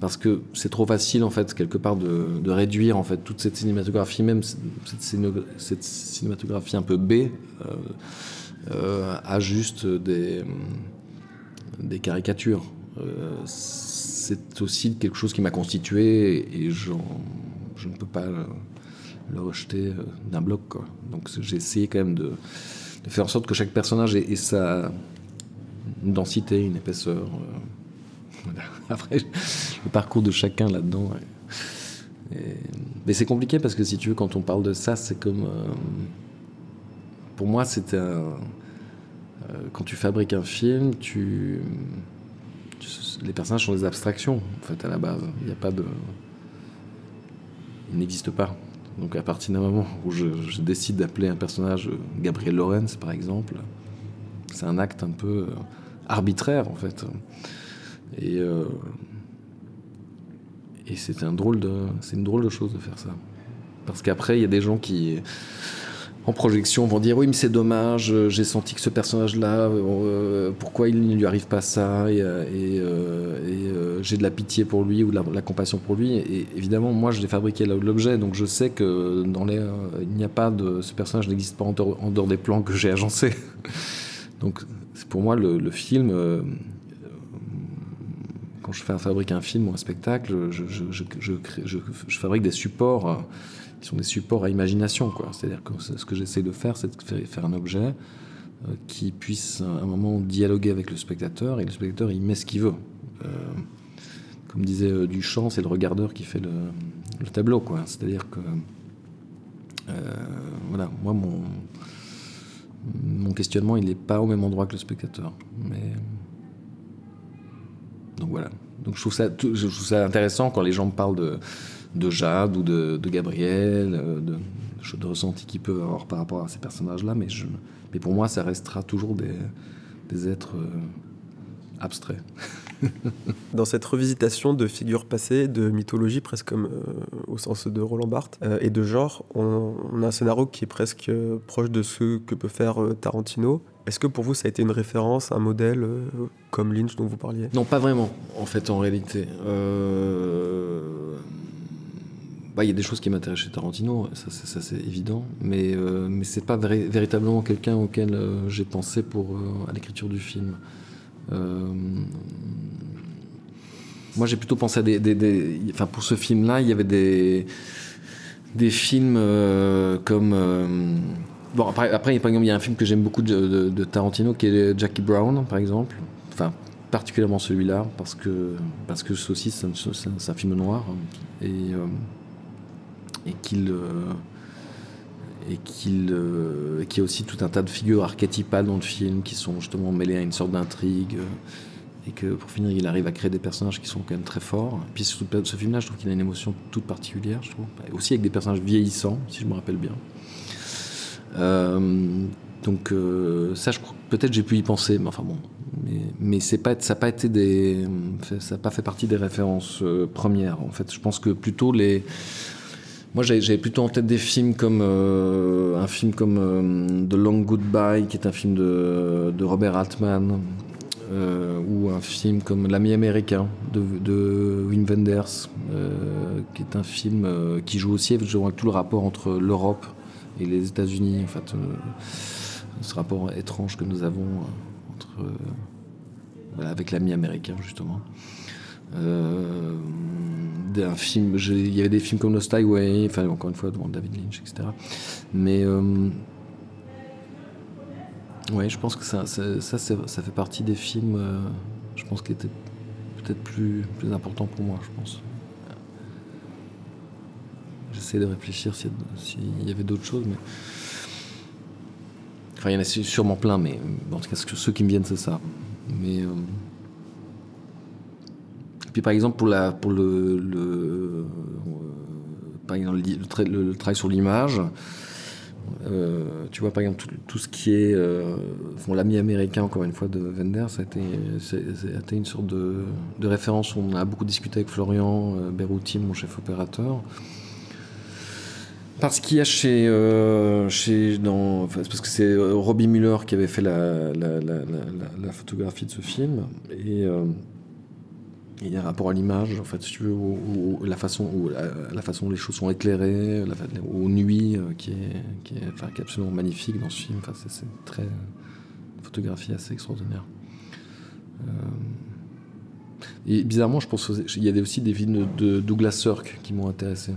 parce que c'est trop facile en fait quelque part de, réduire en fait toute cette cinématographie même cette, cinématographie un peu B euh, euh, à juste des, des caricatures c'est aussi quelque chose qui m'a constitué et je ne peux pas le, rejeter d'un bloc donc j'ai essayé quand même de, faire en sorte que chaque personnage ait, sa densité une épaisseur Après, le parcours de chacun là-dedans. Mais c'est compliqué parce que si tu veux, quand on parle de ça, c'est comme. Euh, pour moi, c'était un. Euh, quand tu fabriques un film, les personnages sont des abstractions, en fait, à la base. Il n'y a pas de. Ils n'existent pas. Donc, à partir d'un moment où je, décide d'appeler un personnage Gabriel Lorenz, par exemple, c'est un acte un peu euh, arbitraire, en fait. Et, euh, et c'est un c'est une drôle de chose de faire ça. Parce qu'après, il y a des gens qui, en projection, vont dire oui, mais c'est dommage, j'ai senti que ce personnage-là, euh, pourquoi il ne lui arrive pas ça, et, euh, j'ai de la pitié pour lui ou de la, compassion pour lui. Et évidemment, moi, je l'ai fabriqué l'objet, donc je sais que dans les, il n'y a pas de, ce personnage n'existe pas en dehors, des plans que j'ai agencés. donc, pour moi, le, film quand je fabrique un film ou un spectacle, je, fabrique des supports euh, qui sont des supports à imagination. C'est-à-dire que ce que j'essaie de faire, c'est de faire un objet euh, qui puisse à un moment dialoguer avec le spectateur et le spectateur il met ce qu'il veut. Euh, comme disait Duchamp, c'est le regardeur qui fait le, tableau. C'est-à-dire que voilà, moi mon, mon questionnement il n'est pas au même endroit que le spectateur. Mais donc voilà. Donc je trouve ça intéressant quand les gens me parlent de, de Jade ou de, de Gabriel, euh, de, de ressentis qu'ils peuvent avoir par rapport à ces personnages-là, mais, je, mais pour moi, ça restera toujours des, des êtres euh, abstraits. Dans cette revisitation de figures passées, de mythologie presque comme euh, au sens de Roland Barthes, et de genre, on, on, a un scénario qui est presque proche de ce que peut faire Tarantino, est-ce que pour vous, ça a été une référence, un modèle euh, comme Lynch dont vous parliez? Non, pas vraiment, en fait, en réalité. Euh, bah, il y a des choses qui m'intéressent chez Tarantino, ça, c'est évident, mais, euh, mais c'est pas véritablement quelqu'un auquel j'ai pensé pour, à l'écriture du film. moi, j'ai plutôt pensé à des. Enfin, pour ce film-là, il y avait des, des films comme Bon, après, après, il y a un film que j'aime beaucoup de, Tarantino qui est Jackie Brown, par exemple. Enfin, particulièrement celui-là, parce que, parce que aussi c'est un, film noir. Euh, et qu'il. Euh, et qu'il y a aussi tout un tas de figures archétypales dans le film qui sont justement mêlées à une sorte d'intrigue. et que pour finir, il arrive à créer des personnages qui sont quand même très forts. Puis ce, ce film-là, je trouve qu'il a une émotion toute particulière, je trouve. Et aussi avec des personnages vieillissants, si je me rappelle bien. Euh, donc euh, ça, peut-être j'ai pu y penser, mais enfin bon. Mais, mais pas, ça n'a pas été des, ça pas fait partie des références euh, premières. En fait, je pense que plutôt les, moi j'avais plutôt en tête des films comme un film comme The Long Goodbye, qui est un film de, Robert Altman, euh, ou un film comme L'ami américain de, Wim Wenders, euh, qui est un film euh, qui joue aussi avec tout le rapport entre l'Europe et les États-Unis, en fait, ce rapport étrange que nous avons avec l'ami américain justement. D'un film, il y avait des films comme Lost Highway, enfin encore une fois devant David Lynch, etc. Mais oui, je pense que ça, ça, fait partie des films, euh, je pense, qui étaient peut-être plus, plus importants pour moi, je pense. J'essaie de réfléchir s'il y, avait d'autres choses, mais. Enfin, il y en a sûrement plein, mais en tout cas, ceux qui me viennent, c'est ça. Mais. Euh, puis par exemple, pour, la, pour le, euh, travail sur l'image, euh, tu vois, par exemple, tout, ce qui est euh, l'ami américain, encore une fois, de Wenders, ça a été, une sorte de, de, référence. On a beaucoup discuté avec Florian euh, Berrouti, mon chef opérateur. Parce qu'il y a chez. Chez dans, parce que c'est Robbie Muller qui avait fait la, la, photographie de ce film. Et il y a un rapport à l'image, en fait, si tu veux, ou, la façon où la, façon les choses sont éclairées, la, aux nuits, euh, qui, est, qui, est, enfin, qui, est, absolument magnifique dans ce film. Enfin, c'est très une photographie assez extraordinaire. Euh, et bizarrement, je pense qu'il y a aussi des films de Douglas Sirk qui m'ont intéressé.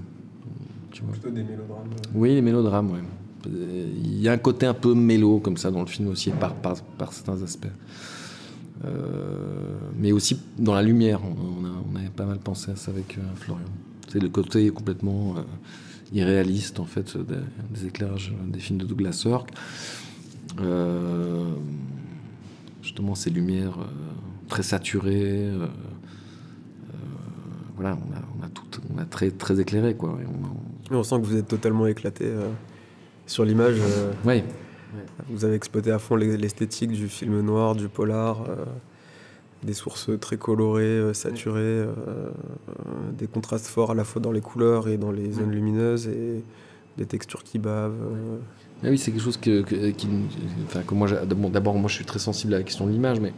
Tu vois. Plutôt des mélodrames. Oui, les mélodrames, oui. Il y a un côté un peu mélo comme ça dans le film aussi, par, par, par certains aspects. Euh, mais aussi dans la lumière. On, on, avait pas mal pensé à ça avec euh, Florian. C'est le côté complètement euh, irréaliste en fait des, éclairages des films de Douglas Sirk. justement ces lumières très saturées. voilà, on a, on a, tout, on a très, très éclairé. Quoi. on, on, sent que vous êtes totalement éclaté sur l'image. Oui. Vous avez exploité à fond l'esthétique du film noir, du polar, euh, des sources très colorées, euh, saturées, euh, des contrastes forts à la fois dans les couleurs et dans les zones lumineuses et des textures qui bavent. Ah oui, c'est quelque chose que, qui, enfin, que moi, d'abord, moi, je suis très sensible à la question de l'image, mais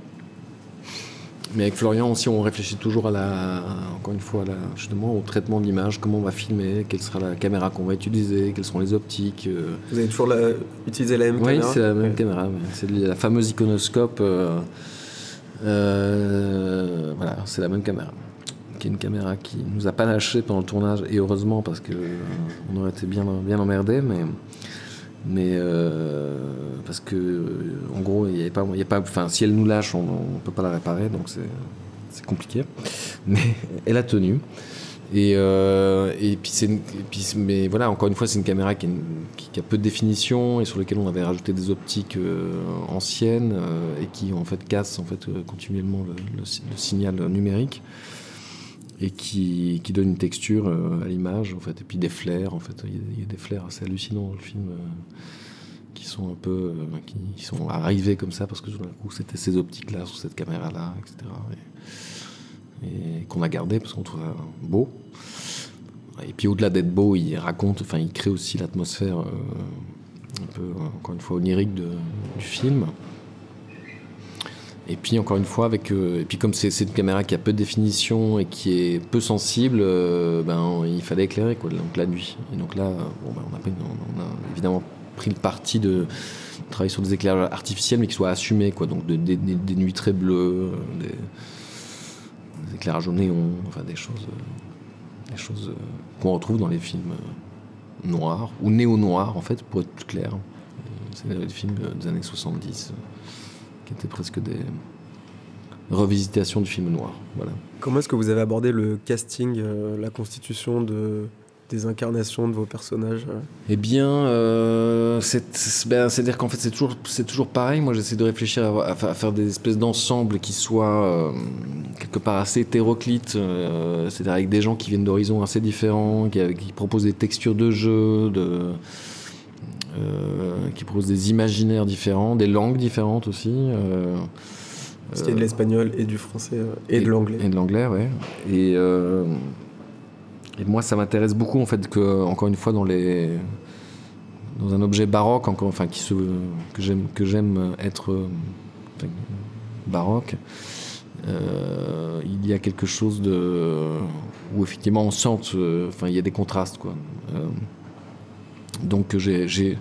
mais avec Florian aussi, on réfléchit toujours à la, encore une fois, justement au traitement de l'image, comment on va filmer, quelle sera la caméra qu'on va utiliser, quelles seront les optiques. Euh. Vous avez toujours utilisé la même caméra Oui, c'est la même caméra. C'est la fameuse iconoscope. Euh, euh, voilà, c'est la même caméra. Qui est une caméra qui nous a pas lâché pendant le tournage, et heureusement parce que on aurait été bien, bien emmerdé, mais mais euh, parce que en gros il y avait pas y a pas enfin si elle nous lâche on, ne peut pas la réparer donc c'est compliqué. Mais elle a tenu. Et, euh, et puis c'est mais voilà encore une fois c'est une caméra qui, a peu de définition et sur laquelle on avait rajouté des optiques euh, anciennes et qui en fait cassent en fait continuellement le, le signal numérique et qui, qui, donne une texture euh, à l'image en fait et puis des flares en fait. Il y, a des flares assez hallucinants dans le film euh, qui sont un peu euh, qui, sont arrivés comme ça parce que tout d'un coup c'était ces optiques là sur cette caméra là etc et, qu'on a gardé parce qu'on trouve beau. Et puis au-delà d'être beau il raconte enfin il crée aussi l'atmosphère un peu encore une fois onirique du film et puis encore une fois, avec, euh, et puis comme c'est une caméra qui a peu de définition et qui est peu sensible, euh, ben, il fallait éclairer quoi, donc la nuit. Et donc là, bon, ben, on, a évidemment pris le parti de travailler sur des éclairages artificiels mais qui soient assumés, quoi, donc des, nuits très bleues, des, éclairages au néon, enfin des choses, des choses qu'on retrouve dans les films noirs ou néo-noirs en fait, pour être plus clair. C'est des films des années 70 qui étaient presque des revisitations du film noir. Voilà. Comment est-ce que vous avez abordé le casting, euh, la constitution de, des incarnations de vos personnages Eh bien, euh, ben, c'est-à-dire qu'en fait, c'est toujours, toujours pareil. Moi, j'essaie de réfléchir à, faire des espèces d'ensembles qui soient euh, quelque part assez hétéroclites, euh, c'est-à-dire avec des gens qui viennent d'horizons assez différents, qui, qui, proposent des textures de jeu, de, qui proposent des imaginaires différents, des langues différentes aussi. C'était de l'espagnol et du français et, de l'anglais. Et de l'anglais, ouais. Et et moi, ça m'intéresse beaucoup, en fait, que, encore une fois, dans les dans un objet baroque, encore, enfin, qui se, que j'aime que j'aime être baroque, euh, il y a quelque chose de où effectivement on sent, euh, enfin, il y a des contrastes, quoi. Euh, donc j'ai,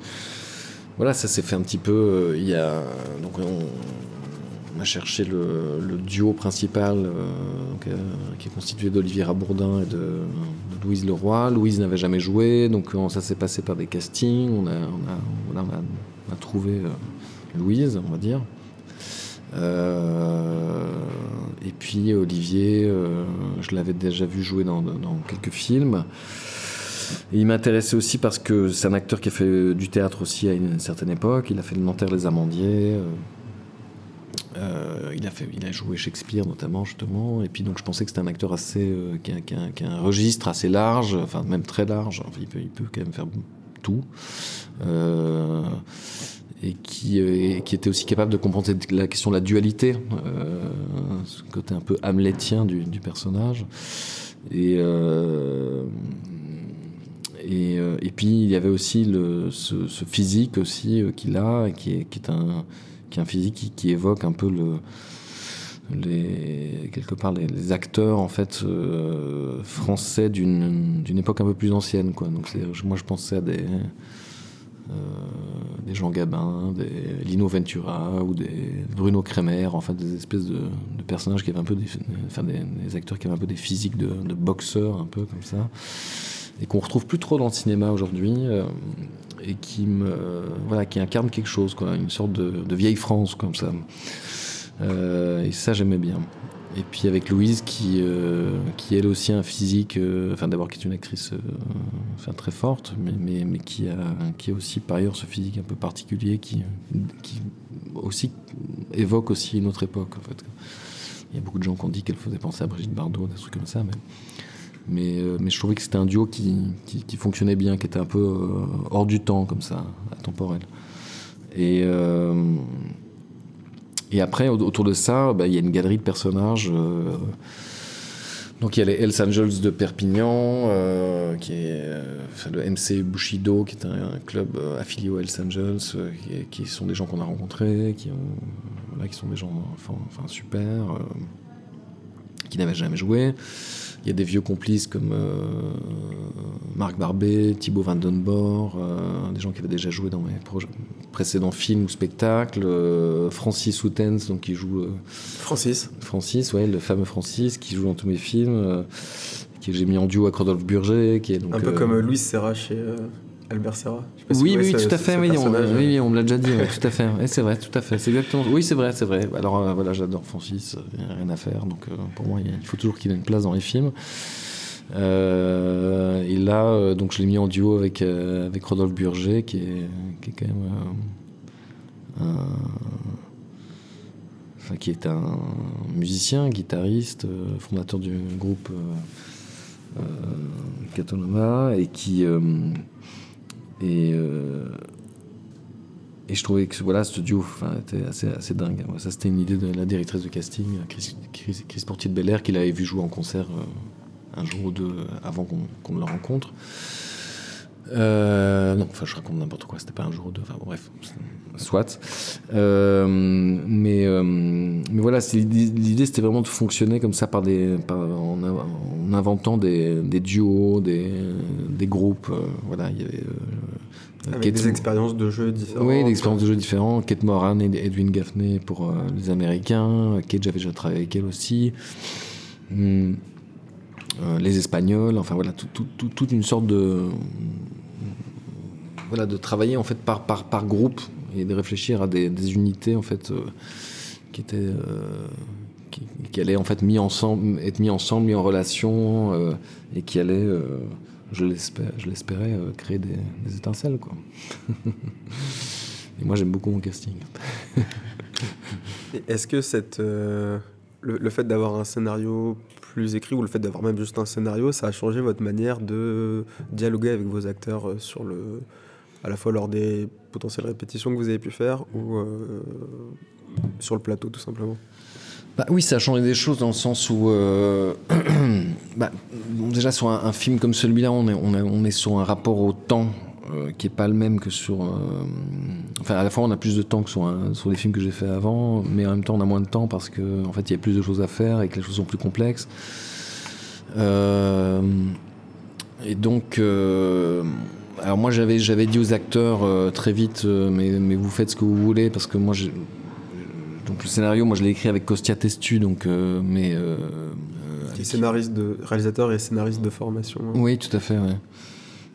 voilà, ça s'est fait un petit peu. il y a donc on, a cherché le, duo principal euh, euh, qui est constitué d'Olivier Rabourdin et de, Louise Leroy. Louise n'avait jamais joué, donc euh, ça s'est passé par des castings. On a, trouvé Louise, on va dire. et puis Olivier, je l'avais déjà vu jouer dans, quelques films. Il m'intéressait aussi parce que c'est un acteur qui a fait du théâtre aussi à une certaine époque. Il a fait le Nanterre les Amandiers. Euh, il, a fait, il a joué Shakespeare notamment justement, et puis donc je pensais que c'était un acteur assez euh, qui, a, un registre assez large, enfin même très large. il, peut, quand même faire tout. Euh, et qui, qui, était aussi capable de comprendre la question de la dualité, ce côté un peu hamletien du, personnage. Et, et, et, puis il y avait aussi le, ce, physique aussi qu'il a, qui est, qui est un un physique qui, évoque un peu le, les, quelque part les, acteurs en fait euh, français d'une époque un peu plus ancienne quoi. Donc moi je pensais à des euh, des Jean Gabin, des Lino Ventura ou des Bruno Kremer, fait des espèces de, personnages qui avaient un peu des, enfin des, acteurs qui avaient un peu des physiques de, boxeurs un peu comme ça et qu'on retrouve plus trop dans le cinéma aujourd'hui. Euh, et qui me voilà qui incarne quelque chose quoi une sorte de, vieille France comme ça euh, et ça j'aimais bien et puis avec Louise qui euh, qui elle aussi un physique euh, enfin d'abord qui est une actrice enfin très forte mais, mais, mais qui a qui a aussi par ailleurs ce physique un peu particulier qui qui aussi évoque aussi une autre époque en fait il y a beaucoup de gens qui ont dit qu'elle faisait penser à Brigitte Bardot des trucs comme ça mais mais, euh, mais je trouvais que c'était un duo qui, qui, fonctionnait bien, qui était un peu euh, hors du temps, comme ça, intemporel. Et, euh, et après, autour de ça, bah, il y a une galerie de personnages. donc il y a les Hells Angels de Perpignan, qui est le MC Bushido, qui est un, club affilié aux Hells Angels, qui, sont des gens qu'on a rencontrés, qui, ont, qui sont des gens enfin super, qui n'avaient jamais joué. Il y a des vieux complices comme euh, Marc Barbet, Thibaut Van euh, des gens qui avaient déjà joué dans mes précédents films ou spectacles. Euh, Francis Houtens, donc qui joue. Francis. Francis, ouais, le fameux Francis, qui joue dans tous mes films, que j'ai mis en duo avec Rodolphe Burger, qui est donc. Un peu comme Louis Serra chez. Albert Serra. Oui, oui, tout à fait. Oui, on, oui, on me l'a déjà dit. tout à fait. c'est vrai, tout à fait. C'est exactement. Oui, c'est vrai, c'est vrai. Alors euh, voilà, j'adore Francis. Il n'y a rien à faire. Donc euh, pour moi, il faut toujours qu'il ait une place dans les films. Euh, et là, donc je l'ai mis en duo avec avec Rodolphe Burger, qui est qui est quand même un, enfin, qui est un musicien, guitariste, fondateur du groupe Catonoma et qui et, euh, et je trouvais que voilà, ce duo était assez, assez dingue. Ça, c'était une idée de la directrice de casting, Chris, Chris, Portier de Bel qu'il avait vu jouer en concert euh, un jour ou deux avant qu'on le rencontre. Euh, non, enfin, je raconte n'importe quoi, c'était pas un jour ou deux, enfin, bref, soit. Euh, mais, euh, mais voilà, l'idée c'était vraiment de fonctionner comme ça par des, en, inventant des, des duos, des, des groupes. voilà, il y avait. Avec des expériences de jeu différentes. Oui, des expériences de jeu différentes. Kate Moran et Edwin Gaffney pour les Américains. Kate, j'avais déjà travaillé avec elle aussi. Hmm. Les Espagnols, enfin voilà, toute une sorte de, voilà, de travailler en fait par, par, par groupe et de réfléchir à des, unités en fait euh, qui étaient euh, qui, allaient en fait mis ensemble, être mis ensemble, mis en relation euh, et qui allaient je l'espérais créer des, étincelles. Quoi. Et moi, j'aime beaucoup mon casting. Est-ce que cette, le, fait d'avoir un scénario plus écrit ou le fait d'avoir même juste un scénario, ça a changé votre manière de dialoguer avec vos acteurs sur le, à la fois lors des potentielles répétitions que vous avez pu faire ou sur le plateau tout simplement? Bah oui, ça a changé des choses dans le sens où, euh, bah, déjà sur un, film comme celui-là, on est, on est, sur un rapport au temps euh, qui est pas le même que sur. Euh, enfin, à la fois, on a plus de temps que sur, sur les films que j'ai fait avant, mais en même temps, on a moins de temps parce que, en fait, il y a plus de choses à faire et que les choses sont plus complexes. et donc. alors moi j'avais j'avais dit aux acteurs très vite mais, mais vous faites ce que vous voulez parce que moi donc le scénario, moi je l'ai écrit avec Kostia Testu, donc euh, mais euh, qui est scénariste de réalisateur et scénariste de formation. Hein. Oui, tout à fait.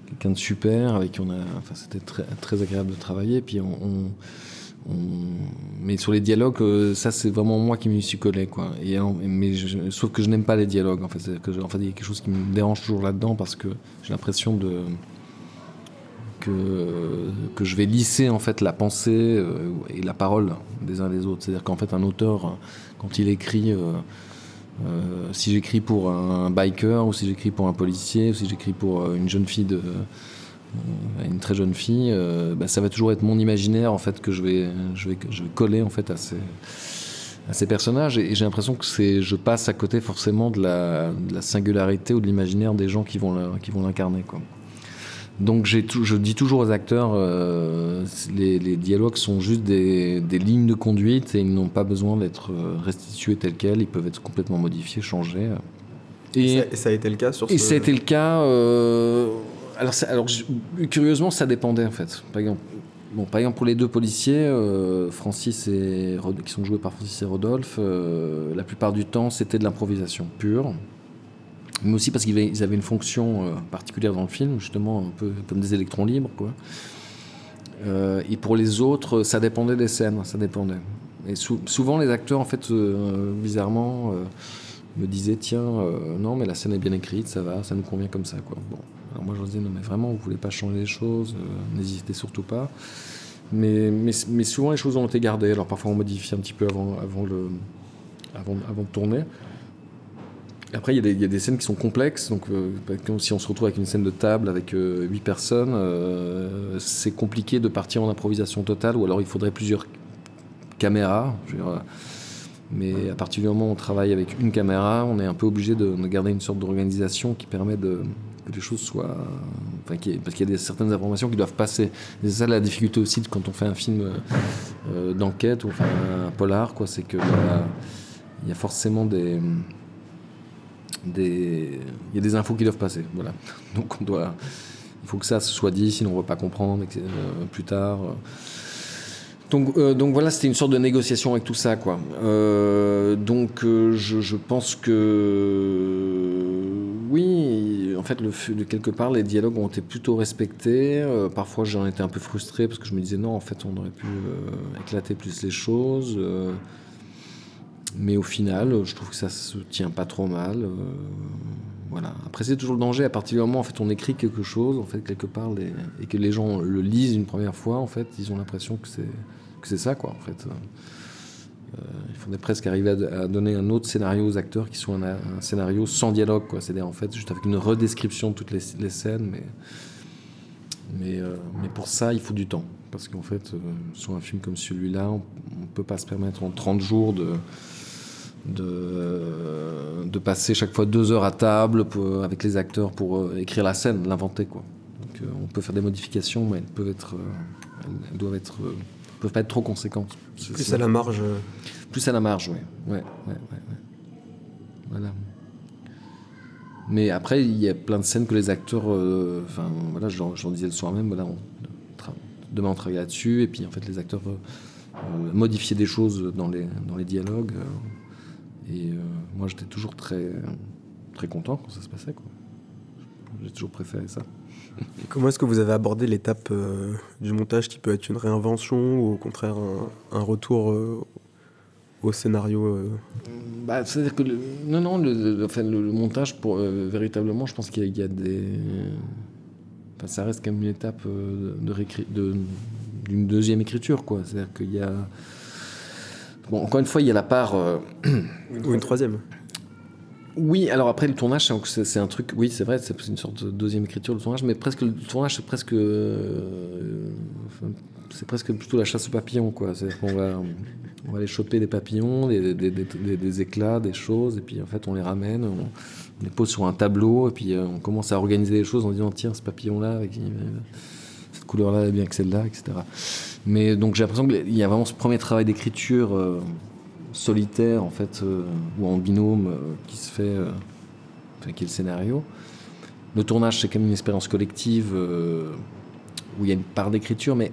Quelqu'un de super avec qui on a, enfin c'était très, très agréable de travailler. Puis on, mais sur les dialogues, euh, ça c'est vraiment moi qui m'y suis collé quoi. Et mais sauf que je n'aime pas les dialogues. En fait, que en fait il y a quelque chose qui me dérange toujours là-dedans parce que j'ai l'impression de que, que je vais lisser en fait la pensée euh, et la parole des uns des autres. C'est-à-dire qu'en fait un auteur, quand il écrit, euh, euh, si j'écris pour un biker ou si j'écris pour un policier ou si j'écris pour une jeune fille de une très jeune fille, bah, ça va toujours être mon imaginaire en fait que je vais, coller en fait à ces, personnages et, j'ai l'impression que c'est, je passe à côté forcément de la, singularité ou de l'imaginaire des gens qui vont, l'incarner. Donc je dis toujours aux acteurs, euh, les, dialogues sont juste des, lignes de conduite et ils n'ont pas besoin d'être euh, restitués tels quels, ils peuvent être complètement modifiés, changés. Et, ça, a été le cas sur Et ça a été le cas. Euh, alors, alors curieusement, ça dépendait en fait. Par exemple, bon, par exemple pour les deux policiers, Francis et qui sont joués par Francis et Rodolphe, la plupart du temps c'était de l'improvisation pure mais aussi parce qu'ils avaient une fonction euh, particulière dans le film, justement un peu comme des électrons libres. Quoi. Euh, et pour les autres, ça dépendait des scènes, ça dépendait. Et souvent, les acteurs, en fait, euh, bizarrement, me disaient tiens, non, mais la scène est bien écrite, ça va, ça nous convient comme ça. Quoi. Bon. Alors moi, je leur disais non, mais vraiment, vous voulez pas changer les choses, n'hésitez surtout pas. Mais, mais, mais, souvent, les choses ont été gardées. Alors parfois, on modifie un petit peu avant, avant, le, avant, avant de tourner. Après, il y, a des scènes qui sont complexes. Donc, euh, si on se retrouve avec une scène de table avec euh, huit personnes, euh, c'est compliqué de partir en improvisation totale, ou alors il faudrait plusieurs caméras. mais à partir du moment où on travaille avec une caméra, on est un peu obligé de, garder une sorte d'organisation qui permet de, que les choses soient. parce qu'il y a certaines informations qui doivent passer. C'est ça la difficulté aussi quand on fait un film d'enquête ou enfin, un polar, c'est qu'il y a forcément des il y a des infos qui doivent passer. Voilà. Donc on doit, il faut que ça se soit dit, sinon on ne va pas comprendre euh, plus tard. Donc, euh, donc voilà, c'était une sorte de négociation avec tout ça, quoi. Euh, donc je, je, pense que oui, en fait, le, de quelque part, les dialogues ont été plutôt respectés. parfois, j'en étais un peu frustré parce que je me disais non, en fait, on aurait pu éclater plus les choses. Mais au final, je trouve que ça se tient pas trop mal. Euh, voilà. Après, c'est toujours le danger à partir du moment où en fait, on écrit quelque chose, en fait, quelque part, et que les gens le lisent une première fois, en fait, ils ont l'impression que c'est ça, quoi. En fait, euh, il faudrait presque arriver à, donner un autre scénario aux acteurs qui soit un, scénario sans dialogue, quoi. C'est-à-dire en fait juste avec une redescription de toutes les, les scènes, mais mais, euh, mais pour ça, il faut du temps. Parce qu'en fait, sur un film comme celui-là, on ne peut pas se permettre en 30 jours de, de, de passer chaque fois deux heures à table avec les acteurs pour euh, écrire la scène, l'inventer. Quoi. Donc, euh, on peut faire des modifications, mais elles peuvent être, euh, elles doivent être, peuvent pas être trop conséquentes. Plus à la marge. Plus à la marge, oui. Ouais, ouais, ouais, Voilà. Mais après, il y a plein de scènes que les acteurs, enfin voilà, j'en disais le soir même, voilà, on, demain on travaille là-dessus, et puis en fait les acteurs modifier des choses dans les, dans les dialogues. Et euh, moi, j'étais toujours très, très content quand ça se passait. J'ai toujours préféré ça. Comment est-ce que vous avez abordé l'étape euh, du montage qui peut être une réinvention ou au contraire un, retour euh, au scénario bah, C'est-à-dire que le, non, non, le, enfin, le, montage, pour, véritablement, je pense qu'il y, a des. Enfin, ça reste quand même une étape de, d'une deuxième écriture, quoi. C'est-à-dire qu'il y a. Bon, encore une fois, il y a la part. Ou une troisième. Oui, alors après le tournage, c'est un truc. Oui, c'est vrai, c'est une sorte de deuxième écriture le tournage, mais presque le tournage, c'est presque. Euh, c'est presque plutôt la chasse aux papillons, quoi. C'est-à-dire qu'on va, on va aller choper des papillons, des, des, des, éclats, des choses, et puis en fait on les ramène, on, les pose sur un tableau, et puis euh, on commence à organiser les choses en disant tiens, ce papillon-là, cette couleur-là est bien que celle-là, etc. Mais donc j'ai l'impression qu'il y a vraiment ce premier travail d'écriture. Euh, solitaire en fait euh, ou en binôme euh, qui se fait, enfin, qui est le scénario. Le tournage c'est quand même une expérience collective où il y a une part d'écriture, mais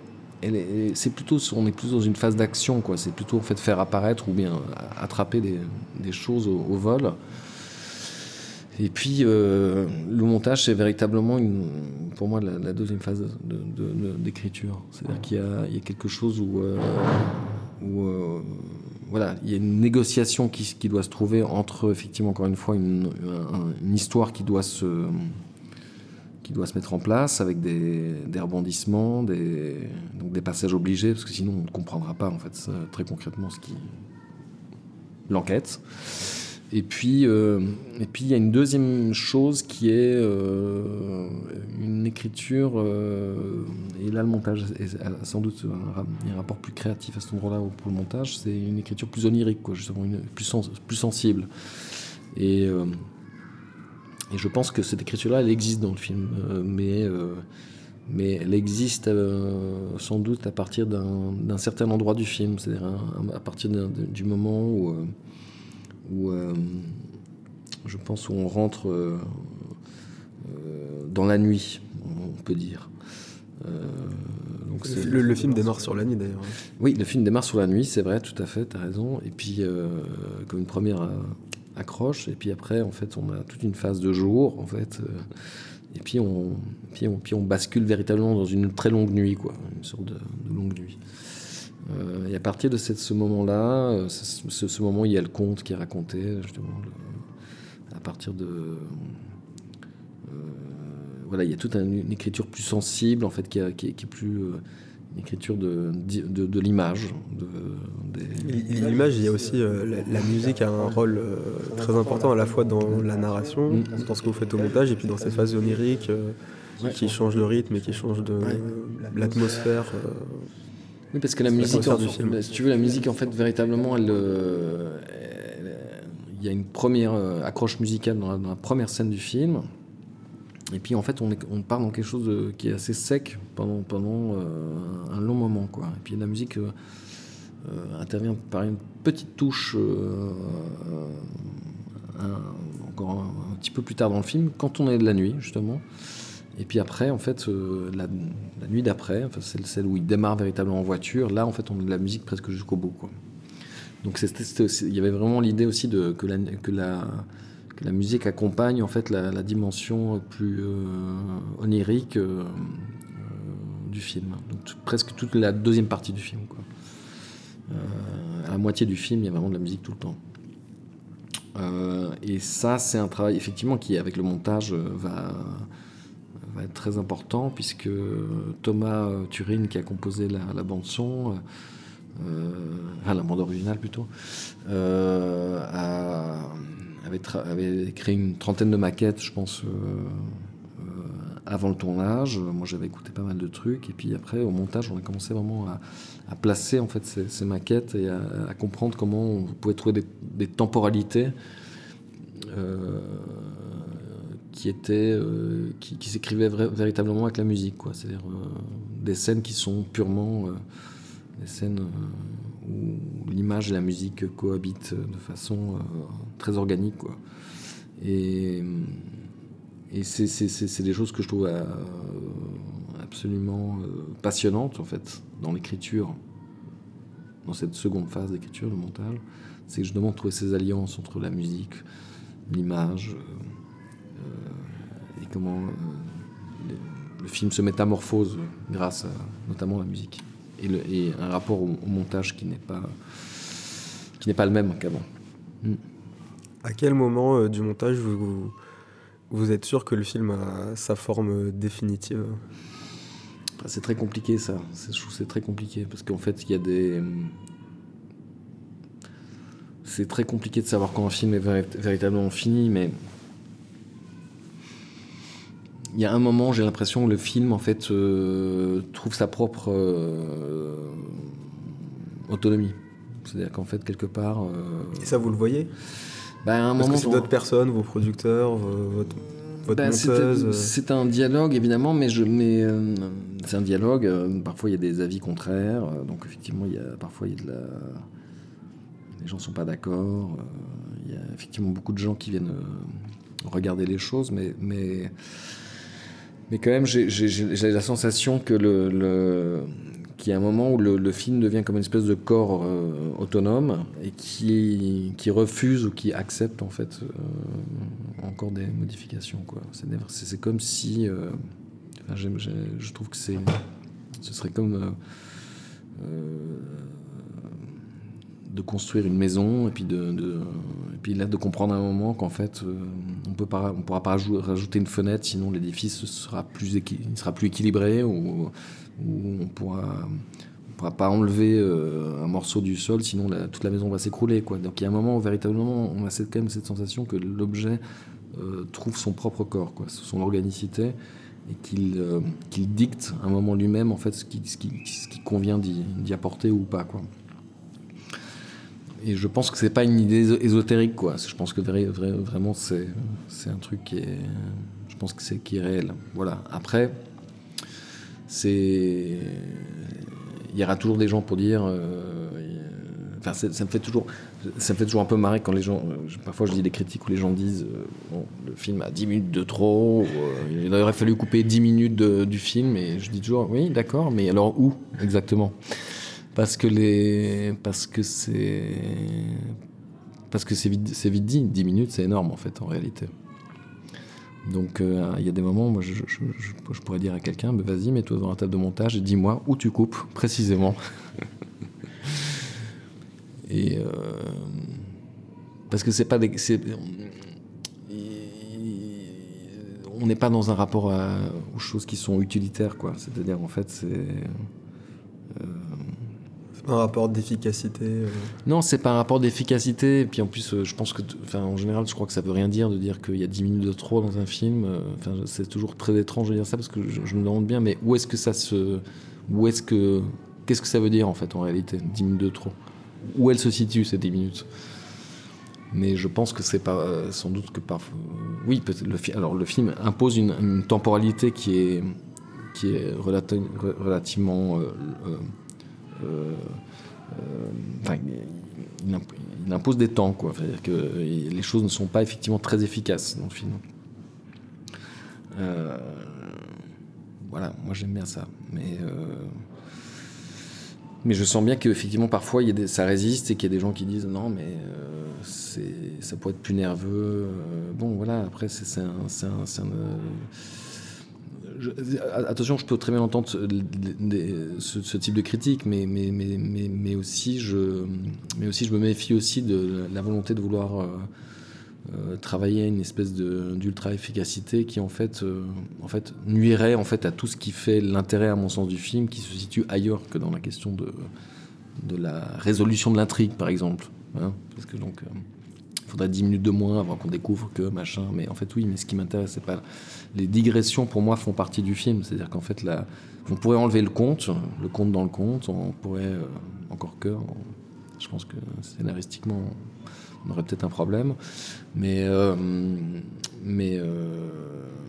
c'est plutôt on est plutôt dans une phase d'action quoi. C'est plutôt en fait faire apparaître ou bien attraper des choses au, vol. Et puis le montage, c'est véritablement une, pour moi la, deuxième phase d'écriture. C'est-à-dire qu'il y, y a, quelque chose où, où voilà, il y a une négociation qui, qui, doit se trouver entre, effectivement, encore une fois, une, une, histoire qui doit, se, qui doit se mettre en place avec des, des rebondissements, des, donc des passages obligés, parce que sinon on ne comprendra pas, en fait, très concrètement, ce qui. l'enquête. Et puis, euh, et puis il y a une deuxième chose qui est euh, une écriture, euh, et là le montage est sans doute un, rapport plus créatif à cet endroit-là pour le montage, c'est une écriture plus onirique, quoi, justement, une, plus, plus sensible. Et, et je pense que cette écriture-là, elle existe dans le film, mais, mais elle existe sans doute à partir d'un certain endroit du film, c'est-à-dire à partir du moment où où euh, je pense où on rentre euh, euh, dans la nuit, on peut dire. Donc le, le, film démarre sur la nuit d'ailleurs. Oui, le film démarre sur la nuit, c'est vrai, tout à fait, tu as raison. Et puis, comme une première accroche, et puis après, en fait, on a toute une phase de jour, en fait. et puis on, puis on, puis on bascule véritablement dans une très longue nuit, quoi, une sorte de, de longue nuit. Euh, et à partir de ce moment-là, euh, ce, ce, moment, il y a le conte qui est raconté, justement, à partir de. Euh, voilà, il y a toute une écriture plus sensible, en fait, qui, qui, est plus. une écriture de, de, de l'image. L'image, il y a aussi. la, musique a un rôle très important à la fois dans la narration, mm. dans ce que vous faites au montage, et puis dans ces phases oniriques qui changent le rythme et qui changent de l'atmosphère. Oui, parce que la musique, en, si tu veux, la musique, en fait, véritablement, elle, il y a une première euh, accroche musicale dans la, première scène du film. Et puis, en fait, on, est, on part dans quelque chose qui est assez sec pendant, pendant euh, un long moment. Quoi. Et puis, la musique euh, intervient par une petite touche encore un, un, petit peu plus tard dans le film, quand on est de la nuit, justement. Et puis après, en fait, euh, la, nuit d'après, enfin, c'est celle où il démarre véritablement en voiture, là, en fait, on a de la musique presque jusqu'au bout. Donc il y avait vraiment l'idée aussi que, la, que, la, que la musique accompagne en fait la, la plus euh, onirique euh, du film. Donc presque toute la deuxième partie du film. Quoi. à la moitié du film, il y a vraiment de la musique tout le temps. et ça, c'est un travail effectivement qui, avec le montage, va va être très important puisque Thomas Turin, qui a composé la, bande son, euh, enfin la bande originale plutôt, euh, avait, avait, créé une trentaine de maquettes, je pense, euh, avant le tournage. Moi, j'avais écouté pas mal de trucs, et puis après, au montage, on a commencé vraiment à, placer en fait ces, maquettes et à, comprendre comment on pouvait trouver des temporalités qui était euh, qui, s'écrivait véritablement avec la musique quoi. C'est-à-dire euh, des scènes qui sont purement euh, des scènes où l'image et la musique cohabitent de façon très organique quoi. Et et c'est des choses que je trouve absolument passionnantes en fait dans l'écriture dans cette seconde phase d'écriture de montage. C'est que je demande de trouver ces alliances entre la musique l'image comment euh, le film se métamorphose grâce à notamment la musique et, un rapport au, montage qui n'est pas qui n'est pas le même qu'avant. Mm. À quel moment du montage vous, vous êtes sûr que le film a sa forme définitive? C'est très compliqué ça. Je trouve c'est très compliqué parce qu'en fait il y a des c'est très compliqué de savoir quand un film est véritablement fini, mais il y a un moment, j'ai l'impression que le film en fait euh, trouve sa propre euh, autonomie. C'est-à-dire qu'en fait quelque part. Euh, Et ça, vous le voyez? Bah, un Parce moment, que c'est d'autres personnes, vos producteurs, votre, bah, C'est un dialogue évidemment, mais c'est un dialogue. parfois il y a des avis contraires, donc effectivement il y a parfois il y a de la les gens ne sont pas d'accord. Il y a effectivement beaucoup de gens qui viennent regarder les choses, mais, mais, mais quand même, j'ai la sensation que le, qu'il y a un moment où le, film devient comme une espèce de corps euh, autonome et qui, qui refuse ou qui accepte en fait encore des modifications. C'est comme si. je trouve que c'est. Ce serait comme de construire une maison et puis de, et puis là de comprendre à un moment qu'en fait euh, on peut pas on pourra pas rajouter une fenêtre sinon l'édifice sera plus sera plus équilibré ou, on pourra on pourra pas enlever euh, un morceau du sol sinon toute la maison va s'écrouler quoi. Donc il y a un moment où véritablement on a cette, quand même cette sensation que l'objet euh, trouve son propre corps quoi son organicité et qu'il qu'il dicte à un moment lui-même en fait ce qui, ce qui, ce qui convient d'y apporter ou pas quoi et je pense que c'est pas une idée ésotérique, quoi. Je pense que vraiment, c'est, c'est un truc qui est. Je pense qui est réel. Voilà. Après, c'est. Il y aura toujours des gens pour dire. Euh, enfin, ça me fait toujours. Ça me fait toujours un peu marrer quand les gens. Euh, parfois, je dis des critiques où les gens disent euh, le film a 10 minutes de trop, il aurait fallu couper 10 minutes du film, et je dis toujours oui, d'accord, mais alors où exactement? Parce que les parce que c'est parce que c'est vite dit 10 minutes c'est énorme en fait en réalité. Donc euh, il y a des moments moi je, je, pourrais dire à quelqu'un bah, vas-y mets-toi devant la table de montage et dis-moi où tu coupes précisément. Et euh, parce que c'est pas des, on n'est pas dans un rapport aux choses qui sont utilitaires quoi. C'est-à-dire en fait c'est euh, un rapport d'efficacité euh. Non, c'est pas un rapport d'efficacité. Et puis en plus, euh, je pense que, en général, je crois que ça veut rien dire de dire qu'il y a 10 minutes de trop dans un film. Euh, c'est toujours très étrange de dire ça parce que je, me demande bien, mais où est-ce que ça se. Qu'est-ce que ça veut dire en fait en réalité, 10 minutes de trop? Où elle se situe ces 10 minutes? Mais je pense que c'est pas sans doute que parfois oui peut-être alors le film impose une, temporalité qui est qui est relativement euh, euh, il, impose des temps, quoi. C'est-à-dire que les choses ne sont pas effectivement très efficaces dans le film. Euh, voilà, moi j'aime bien ça. Mais, mais je sens bien qu'effectivement parfois ça résiste et qu'il y a des gens qui disent non, mais ça pourrait être plus nerveux. bon, voilà, après c'est, un, attention, je peux très bien entendre ce, type de critique, mais, mais, mais, mais, aussi je, mais aussi je me méfie aussi de la volonté de vouloir euh, euh, travailler à une espèce d'ultra efficacité qui en fait, euh, en fait nuirait en fait à tout ce qui fait l'intérêt à mon sens du film, qui se situe ailleurs que dans la question de, de la résolution de l'intrigue, par exemple. Hein. parce que donc il faudrait 10 minutes de moins avant qu'on découvre que machin. Mais en fait, oui, mais ce qui m'intéresse, c'est pas. Les digressions, pour moi, font partie du film. C'est-à-dire qu'en fait, là, on pourrait enlever le compte, le compte dans le compte, on pourrait. Euh, encore que. je pense que scénaristiquement, on aurait peut-être un problème. Mais. Euh, mais. Euh,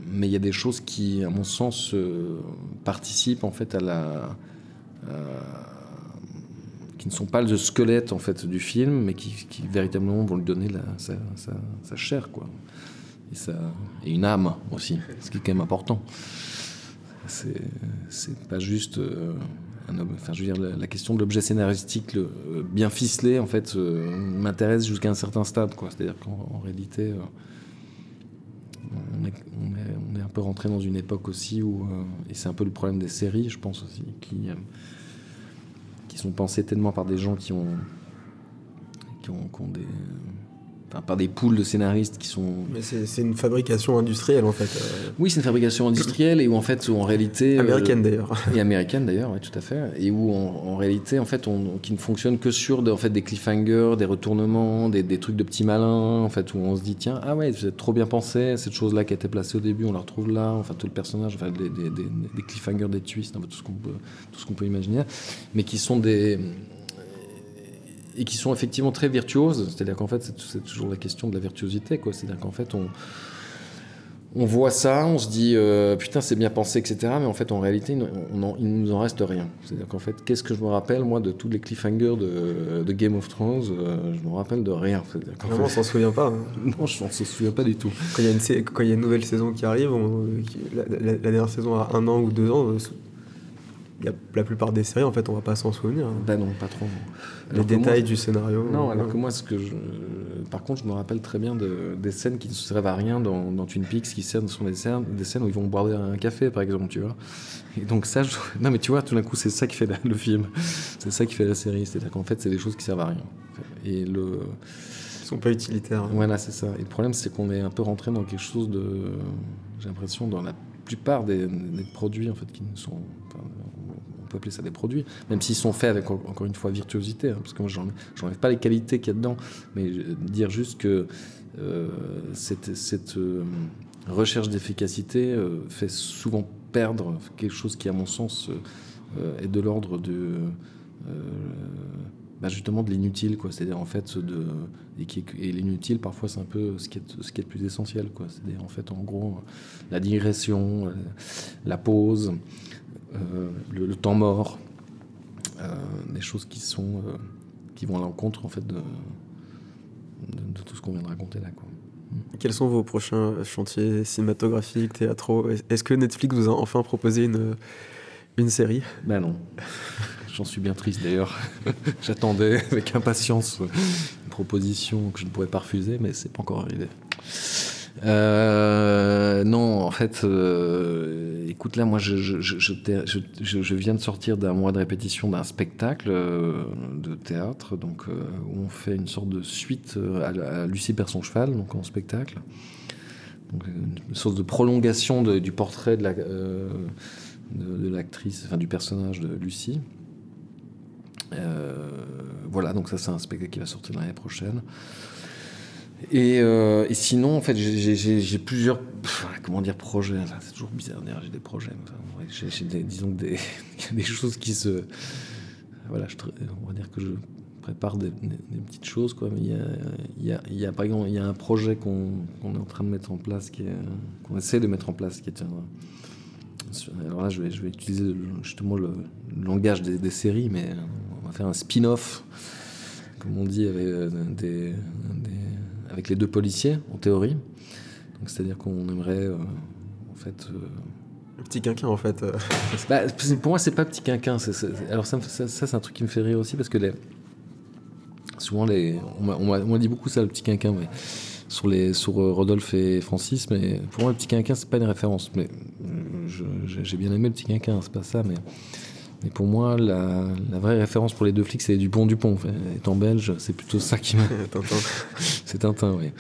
mais il y a des choses qui, à mon sens, participent en fait à la ne sont pas le squelette en fait du film, mais qui, véritablement vont lui donner la, sa, chair, quoi, et, ça, et une âme aussi, ce qui est quand même important. C'est pas juste euh, un enfin, je veux dire, la, question de l'objet scénaristique euh, bien ficelé, en fait, euh, m'intéresse jusqu'à un certain stade, quoi. C'est-à-dire qu'en réalité, on est, on, est, un peu rentré dans une époque aussi où, et c'est un peu le problème des séries, je pense aussi, qui qui sont pensés tellement par des gens qui ont, des Enfin, par des poules de scénaristes qui sont. Mais c'est une fabrication industrielle en fait. Oui, c'est une fabrication industrielle et où en fait, où en réalité. Américaine d'ailleurs. Et américaine d'ailleurs, oui, tout à fait. Et où en, réalité, en fait, on, qui ne fonctionne que sur de, en fait, des cliffhangers, des retournements, des, des, trucs de petits malins, en fait, où on se dit tiens, ah ouais, vous êtes trop bien pensé, cette chose-là qui a été placée au début, on la retrouve là, enfin, tout le personnage, enfin, des, des, des cliffhangers, des twists, tout ce qu'on peut, tout ce qu'on peut imaginer, mais qui sont des et qui sont effectivement très virtuoses. C'est-à-dire qu'en fait, c'est toujours la question de la virtuosité. C'est-à-dire qu'en fait, on, on voit ça, on se dit euh, putain, c'est bien pensé, etc. Mais en fait, en réalité, il, ne nous en reste rien. C'est-à-dire qu'en fait, qu'est-ce que je me rappelle, moi, de tous les cliffhangers de, Game of Thrones euh, Je me rappelle de rien. Vraiment, on s'en souvient pas. Hein. non, je ne s'en souviens pas du tout. Quand il y, a une, nouvelle saison qui arrive, la, dernière saison a un an ou deux ans, euh, y a la plupart des séries, en fait, on va pas s'en souvenir. Ben non, pas trop. Les détails du scénario. Non, alors que moi, ce que je... par contre, je me rappelle très bien de, des scènes qui ne servent à rien dans, dans Twin Peaks, qui sont des scènes, des scènes où ils vont boire un café, par exemple, tu vois. Et donc ça, je... non mais tu vois, tout d'un coup, c'est ça qui fait le film. C'est ça qui fait la série. C'est-à-dire qu'en fait, c'est des choses qui servent à rien. Et le... Sont pas utilitaires. Voilà, c'est ça. Et le problème, c'est qu'on est un peu rentré dans quelque chose de... J'ai l'impression, dans la plupart des, des, produits, en fait, qui ne sont on peut appeler ça des produits, même s'ils sont faits avec encore une fois virtuosité, hein, parce que moi j'enlève pas les qualités qu'il y a dedans, mais dire juste que euh, cette, cette euh, recherche d'efficacité euh, fait souvent perdre quelque chose qui, à mon sens, est de l'ordre de bah justement de l'inutile, quoi. C'est-à-dire en fait de et, qui, et l'inutile parfois c'est un peu ce qui est ce qui est le plus essentiel, quoi. C'est-à-dire en fait en gros la digression, la pause, euh, le, temps mort, euh, des choses qui sont euh, qui vont à l'encontre en fait de, de, tout ce qu'on vient de raconter là. Quoi. Quels sont vos prochains chantiers cinématographiques, théâtraux? Est-ce que Netflix vous a enfin proposé une, une série? Ben non. J'en suis bien triste d'ailleurs. J'attendais avec impatience une proposition que je ne pouvais pas refuser, mais c'est pas encore arrivé. Euh, non, en fait, euh, écoute, là, moi, je, viens de sortir d'un mois de répétition d'un spectacle euh, de théâtre, donc où on fait une sorte de suite à, Lucie perd son cheval, donc en spectacle. Donc, une sorte de prolongation du portrait de l'actrice, enfin du personnage de Lucie. voilà, donc ça, c'est un spectacle qui va sortir l'année prochaine. Et, euh, et, sinon, en fait, j'ai plusieurs, comment dire, projets. c'est toujours bizarre de j'ai des projets. j'ai des, disons des, des choses qui se, voilà, on va dire que je prépare des, petites choses, quoi. Mais il y a, par exemple, il y a un projet qu'on est en train de mettre en place, qu'on essaie de mettre en place, qui est alors là, je vais, utiliser justement le, langage des, des, séries, mais on va faire un spin-off, comme on dit, avec euh, des, des avec les deux policiers, en théorie. C'est-à-dire qu'on aimerait, euh, en fait. Euh, le petit quinquin, en fait. Euh. Bah, pour moi, c'est pas petit quinquin. Alors, ça, ça, c'est un truc qui me fait rire aussi parce que les... souvent, les... on m'a dit beaucoup ça, le petit quinquin, mais sur, les, sur Rodolphe et Francis. Mais pour moi, le petit quinquin, c'est pas une référence. Mais j'ai bien aimé le petit quinquin, c'est pas ça. Mais et pour moi, la, vraie référence pour les deux flics, c'est Dupont Dupont. étant belge, c'est plutôt ça qui m'a. c'est Tintin, oui.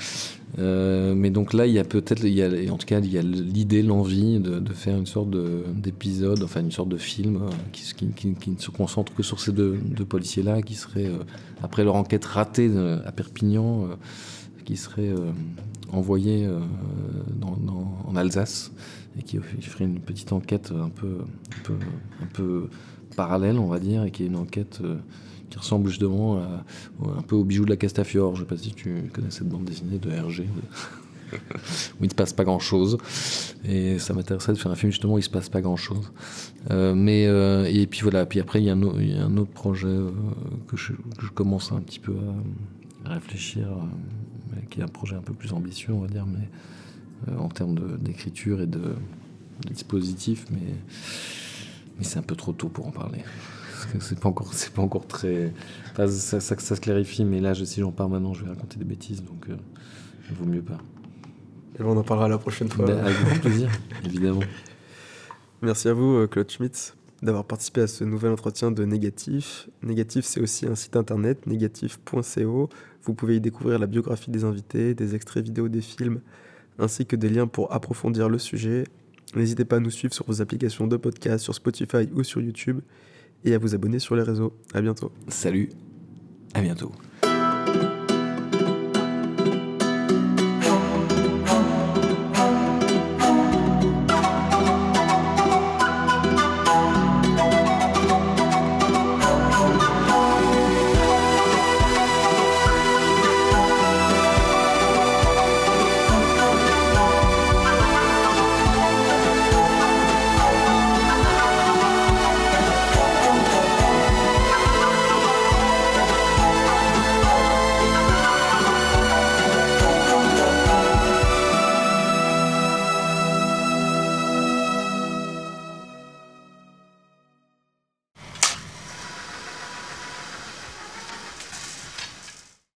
Euh, mais donc là, il y a peut-être, en tout cas, il y a l'idée, l'envie de, faire une sorte d'épisode, enfin une sorte de film euh, qui, ne se concentre que sur ces deux, policiers-là, qui seraient, euh, après leur enquête ratée à Perpignan, qui seraient envoyés en Alsace et qui ferait une petite enquête un peu, un peu, un peu parallèle, on va dire, et qui est une enquête euh, qui ressemble justement à, un peu au bijou de la Castafiore. Je ne sais pas si tu connais cette bande dessinée de Hergé. où il ne se passe pas grand chose et ça m'intéresserait de faire un film justement où il se passe pas grand chose euh, euh, et puis voilà puis après il y, a un, autre projet que je, commence un petit peu à, réfléchir qui est un projet un peu plus ambitieux on va dire mais en termes d'écriture et de, dispositif, mais, mais c'est un peu trop tôt pour en parler. C'est pas encore, c'est pas encore très. ça, ça, ça, se clarifie, mais là, si j'en parle maintenant, je vais raconter des bêtises, donc euh, il vaut mieux pas. Et on en parlera la prochaine fois. Ben, avec grand plaisir, évidemment. Merci à vous, euh, Claude Schmitz. d'avoir participé à ce nouvel entretien de Négatif. Négatif, c'est aussi un site internet, négatif.co. Vous pouvez y découvrir la biographie des invités, des extraits vidéo des films, ainsi que des liens pour approfondir le sujet. N'hésitez pas à nous suivre sur vos applications de podcast, sur Spotify ou sur YouTube, et à vous abonner sur les réseaux. À bientôt. Salut, à bientôt.